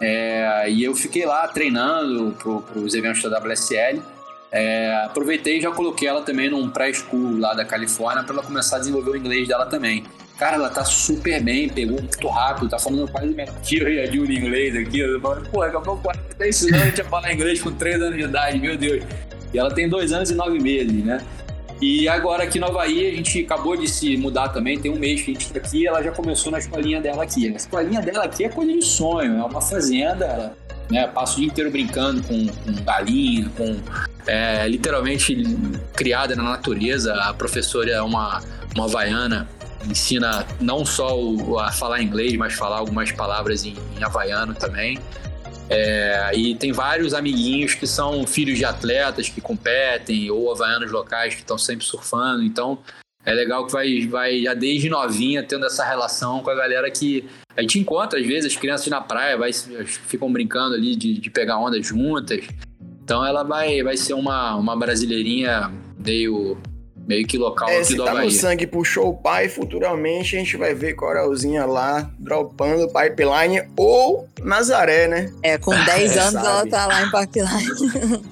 [SPEAKER 5] É, e eu fiquei lá treinando para os eventos da WSL. É, aproveitei e já coloquei ela também num pré-school lá da Califórnia para ela começar a desenvolver o inglês dela também. Cara, ela tá super bem, pegou muito rápido, tá falando quase melhor que eu e a inglês aqui. Eu falo, pô, acabou 46 anos, tinha falar inglês com 3 anos de idade, meu Deus. E ela tem dois anos e nove meses, né? E agora aqui no Havaí, a gente acabou de se mudar também, tem um mês que a gente está aqui ela já começou na escolinha dela aqui. A escolinha dela aqui é coisa de sonho, é uma fazenda, ela né, passa o dia inteiro brincando com, com galinha, com é, literalmente criada na natureza. A professora é uma, uma havaiana, ensina não só o, a falar inglês, mas falar algumas palavras em, em havaiano também. É, e tem vários amiguinhos que são filhos de atletas que competem, ou havaianos locais que estão sempre surfando. Então é legal que vai, vai já desde novinha tendo essa relação com a galera que a gente encontra, às vezes, as crianças na praia vai, ficam brincando ali de, de pegar onda juntas. Então ela vai, vai ser uma, uma brasileirinha meio meio que local
[SPEAKER 1] é, aqui se do tá Havaí. no sangue puxou o pai, futuramente a gente vai ver Coralzinha lá, dropando Pipeline ou Nazaré, né?
[SPEAKER 4] É, com 10 é, anos sabe. ela tá lá em Pipeline.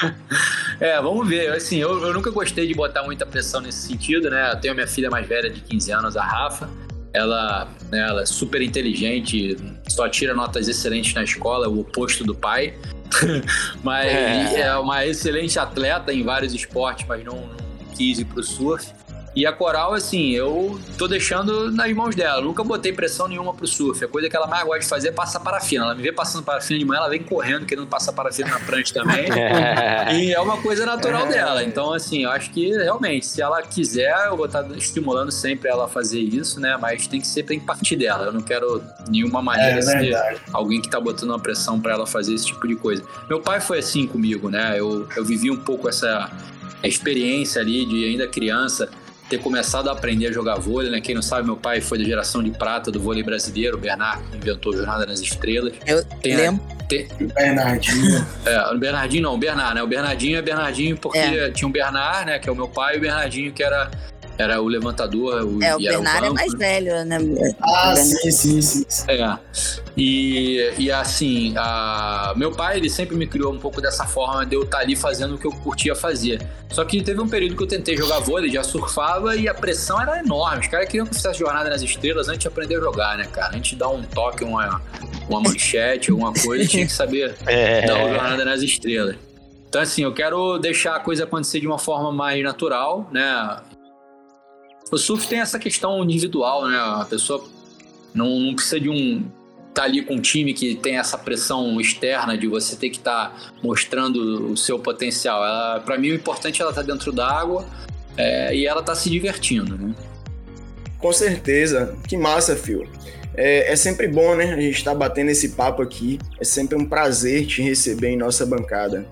[SPEAKER 5] é, vamos ver. Assim, eu, eu nunca gostei de botar muita pressão nesse sentido, né? Eu tenho minha filha mais velha de 15 anos, a Rafa. Ela, né, ela é super inteligente, só tira notas excelentes na escola, o oposto do pai. mas é. é uma excelente atleta em vários esportes, mas não, não quis ir pro surf. E a coral, assim, eu tô deixando nas mãos dela. nunca botei pressão nenhuma pro surf. A coisa que ela mais gosta de fazer é passar parafina. Ela me vê passando parafina de manhã, ela vem correndo, querendo passar parafina na prancha também. e é uma coisa natural dela. Então, assim, eu acho que realmente, se ela quiser, eu vou estar tá estimulando sempre ela a fazer isso, né? Mas tem que ser tem que partir dela. Eu não quero nenhuma maneira é, ser alguém que tá botando uma pressão para ela fazer esse tipo de coisa. Meu pai foi assim comigo, né? Eu, eu vivi um pouco essa experiência ali de ainda criança ter começado a aprender a jogar vôlei, né? Quem não sabe, meu pai foi da geração de prata do vôlei brasileiro, o Bernard inventou Jornada nas Estrelas.
[SPEAKER 4] Eu tem lembro. A, tem...
[SPEAKER 1] Bernardinho.
[SPEAKER 5] É, o Bernardinho não, o Bernard, né? O Bernardinho é Bernardinho porque é. tinha um Bernard, né? Que é o meu pai, e o Bernardinho que era era o levantador. O,
[SPEAKER 4] é, o Bernardo é mais velho, né?
[SPEAKER 1] Ah, sim, sim, sim.
[SPEAKER 5] É. E, e assim, a, meu pai, ele sempre me criou um pouco dessa forma de eu estar tá ali fazendo o que eu curtia fazer. Só que teve um período que eu tentei jogar vôlei, já surfava e a pressão era enorme. Os caras queriam que eu fizesse jornada nas estrelas antes de aprender a jogar, né, cara? Antes de dar um toque, uma, uma manchete, alguma coisa, tinha que saber é. dar uma jornada nas estrelas. Então, assim, eu quero deixar a coisa acontecer de uma forma mais natural, né? O surf tem essa questão individual, né? A pessoa não, não precisa de um tá ali com um time que tem essa pressão externa de você ter que estar tá mostrando o seu potencial. Para mim, o importante é ela estar tá dentro d'água é, e ela tá se divertindo, né?
[SPEAKER 1] Com certeza. Que massa, Phil. É, é, sempre bom, né? A gente estar tá batendo esse papo aqui. É sempre um prazer te receber em nossa bancada.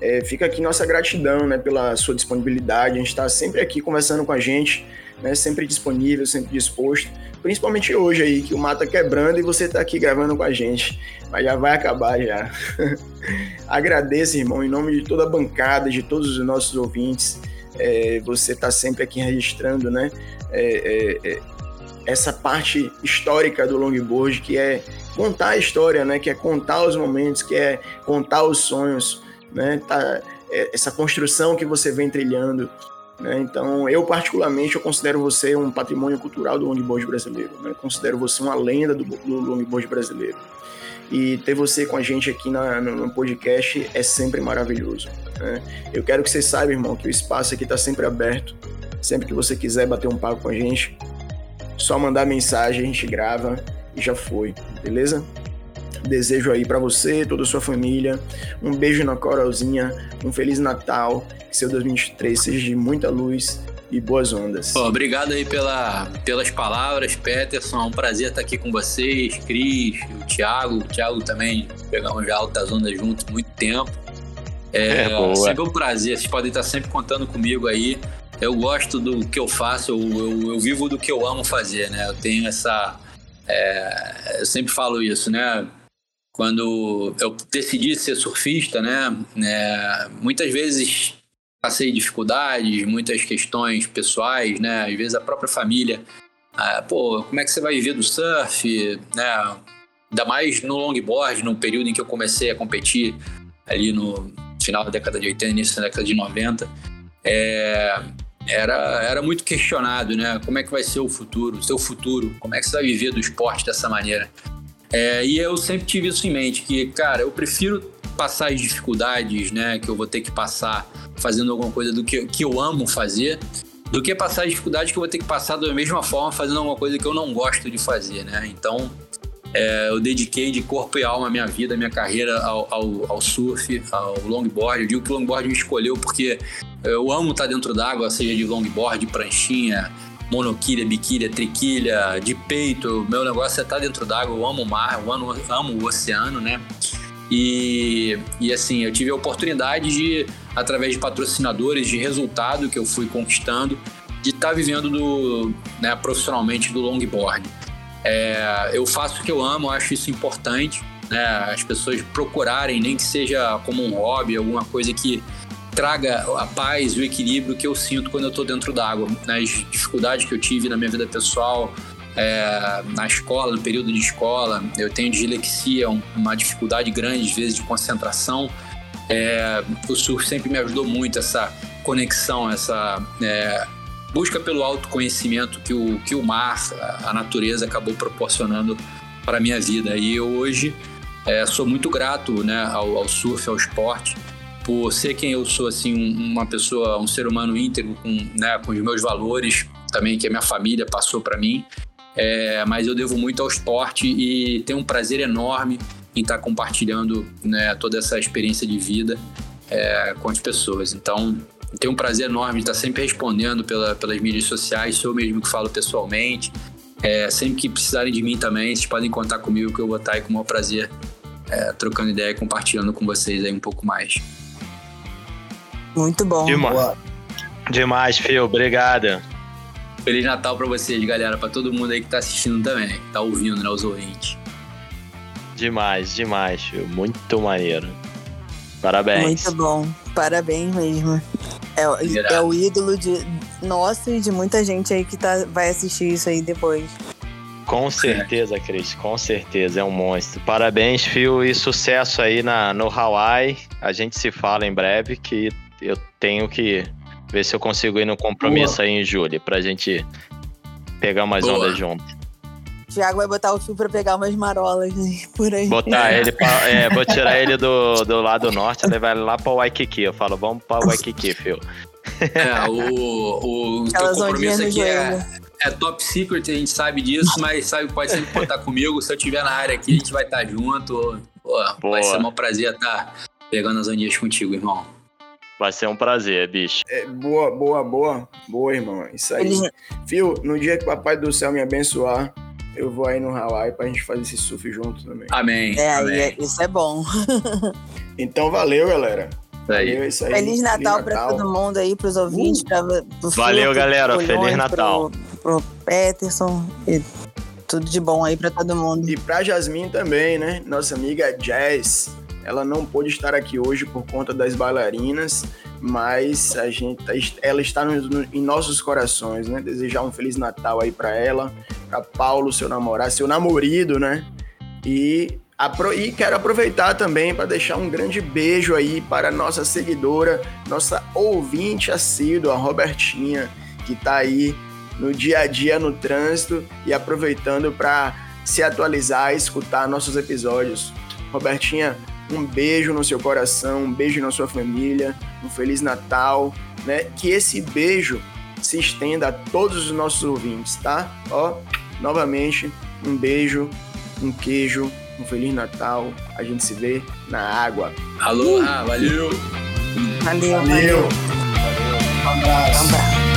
[SPEAKER 1] É, fica aqui nossa gratidão, né, pela sua disponibilidade. A gente está sempre aqui conversando com a gente né? Sempre disponível, sempre disposto. Principalmente hoje aí, que o mata tá quebrando e você está aqui gravando com a gente. Mas já vai acabar já. Agradeço, irmão, em nome de toda a bancada, de todos os nossos ouvintes. É, você está sempre aqui registrando, né? É, é, é, essa parte histórica do longboard, que é contar a história, né? Que é contar os momentos, que é contar os sonhos, né? Tá, é, essa construção que você vem trilhando. Né? Então, eu particularmente, eu considero você um patrimônio cultural do longboard brasileiro. Né? Considero você uma lenda do, do longboard brasileiro. E ter você com a gente aqui na, no, no, podcast é sempre maravilhoso. Né? Eu quero que você saiba, irmão, que o espaço aqui está sempre aberto. Sempre que você quiser bater um papo com a gente, só mandar mensagem, a gente grava e já foi, beleza? Desejo aí para você, toda a sua família, um beijo na coralzinha, um feliz Natal, que seu 2023 seja de muita luz e boas ondas.
[SPEAKER 5] Obrigado aí pela, pelas palavras, Peterson. É um prazer estar aqui com vocês, Cris, o Thiago. O Thiago também, pegamos já altas ondas juntos muito tempo. É, é sempre um prazer, vocês podem estar sempre contando comigo aí. Eu gosto do que eu faço, eu, eu, eu vivo do que eu amo fazer, né? Eu tenho essa. É, eu sempre falo isso, né? Quando eu decidi ser surfista, né, é, muitas vezes passei dificuldades, muitas questões pessoais, né, às vezes a própria família, ah, pô, como é que você vai viver do surf, né, ainda mais no longboard, no período em que eu comecei a competir ali no final da década de 80, início da década de 90, é, era, era muito questionado, né? Como é que vai ser o futuro, o seu futuro? Como é que você vai viver do esporte dessa maneira? É, e eu sempre tive isso em mente, que, cara, eu prefiro passar as dificuldades, né, que eu vou ter que passar fazendo alguma coisa do que, que eu amo fazer, do que passar as dificuldades que eu vou ter que passar da mesma forma fazendo alguma coisa que eu não gosto de fazer, né? Então, é, eu dediquei de corpo e alma a minha vida, a minha carreira ao, ao, ao, surf, ao longboard. Eu digo que o longboard me escolheu porque eu amo estar dentro d'água, seja de longboard, pranchinha, monoquilha, biquilha, triquilha, de peito. Meu negócio é estar dentro d'água. Eu amo o mar, eu amo, amo o oceano, né? E, e assim, eu tive a oportunidade de, através de patrocinadores, de resultado que eu fui conquistando, de estar tá vivendo do, né, profissionalmente do longboard. É, eu faço o que eu amo, acho isso importante, né, as pessoas procurarem, nem que seja como um hobby, alguma coisa que traga a paz e o equilíbrio que eu sinto quando eu estou dentro d'água. Nas dificuldades que eu tive na minha vida pessoal, é, na escola, no período de escola, eu tenho dislexia, uma dificuldade grande, às vezes, de concentração. É, o surf sempre me ajudou muito, essa conexão, essa é, busca pelo autoconhecimento que o, que o mar, a natureza, acabou proporcionando para a minha vida. E eu hoje é, sou muito grato né, ao, ao surf, ao esporte por ser quem eu sou, assim, uma pessoa, um ser humano íntegro com, né, com os meus valores, também que a minha família passou para mim. É, mas eu devo muito ao esporte e tenho um prazer enorme em estar compartilhando né, toda essa experiência de vida é, com as pessoas. Então, tenho um prazer enorme de estar sempre respondendo pela, pelas mídias sociais, sou eu mesmo que falo pessoalmente. É, sempre que precisarem de mim também, vocês podem contar comigo que eu vou estar aí com o maior prazer é, trocando ideia e compartilhando com vocês aí um pouco mais.
[SPEAKER 4] Muito bom.
[SPEAKER 3] Demais, Demais Fio. Obrigado.
[SPEAKER 5] Feliz Natal para vocês, galera. Para todo mundo aí que tá assistindo também, tá ouvindo, né, os ouvintes.
[SPEAKER 3] Demais, demais, Fio. Muito maneiro. Parabéns.
[SPEAKER 4] Muito bom. Parabéns mesmo. É, é o ídolo de nosso e de muita gente aí que tá, vai assistir isso aí depois.
[SPEAKER 3] Com certeza, Cris, com certeza, é um monstro. Parabéns, Fio, e sucesso aí na, no Hawaii. A gente se fala em breve, que eu tenho que ver se eu consigo ir no compromisso Boa. aí em julho, pra gente pegar umas Boa. ondas junto.
[SPEAKER 4] Tiago vai botar o fio pra pegar umas marolas por aí.
[SPEAKER 3] Botar ele pra, é, vou tirar ele do, do lado norte, levar ele lá pra Waikiki. Eu falo, vamos pra Waikiki, fio.
[SPEAKER 5] É, o, o teu compromisso aqui é, é, top secret, a gente sabe disso, mas sabe, pode sempre contar comigo. Se eu estiver na área aqui, a gente vai estar junto. Pô, vai ser um prazer estar pegando as ondinhas contigo, irmão.
[SPEAKER 3] Vai ser um prazer, bicho.
[SPEAKER 1] É, boa, boa, boa. Boa, irmão. Isso aí. Fio, no dia que o Papai do Céu me abençoar, eu vou aí no Hawaii pra gente fazer esse surf junto também.
[SPEAKER 5] Amém.
[SPEAKER 4] É,
[SPEAKER 5] Amém.
[SPEAKER 4] É, isso é bom.
[SPEAKER 1] então valeu, galera.
[SPEAKER 5] Valeu,
[SPEAKER 4] isso aí. Feliz Natal, Feliz Natal. pra todo mundo aí, pros ouvintes. Uh. Pra,
[SPEAKER 3] pro valeu, Fio, galera. Pro Feliz Natal.
[SPEAKER 4] Pro, pro Peterson e tudo de bom aí pra todo mundo.
[SPEAKER 1] E pra Jasmine também, né? Nossa amiga Jazz. Ela não pôde estar aqui hoje por conta das bailarinas, mas a gente, ela está no, no, em nossos corações, né? Desejar um feliz Natal aí para ela, para Paulo, seu namorado, seu namorado, né? E, e quero aproveitar também para deixar um grande beijo aí para nossa seguidora, nossa ouvinte assídua, a Robertinha, que está aí no dia a dia no trânsito e aproveitando para se atualizar e escutar nossos episódios. Robertinha, um beijo no seu coração, um beijo na sua família, um feliz Natal, né? Que esse beijo se estenda a todos os nossos ouvintes, tá? Ó, novamente, um beijo, um queijo, um feliz Natal. A gente se vê na água.
[SPEAKER 5] Alô, uh! ah, valeu.
[SPEAKER 4] Valeu, valeu. valeu.
[SPEAKER 1] Um abraço. Um abraço.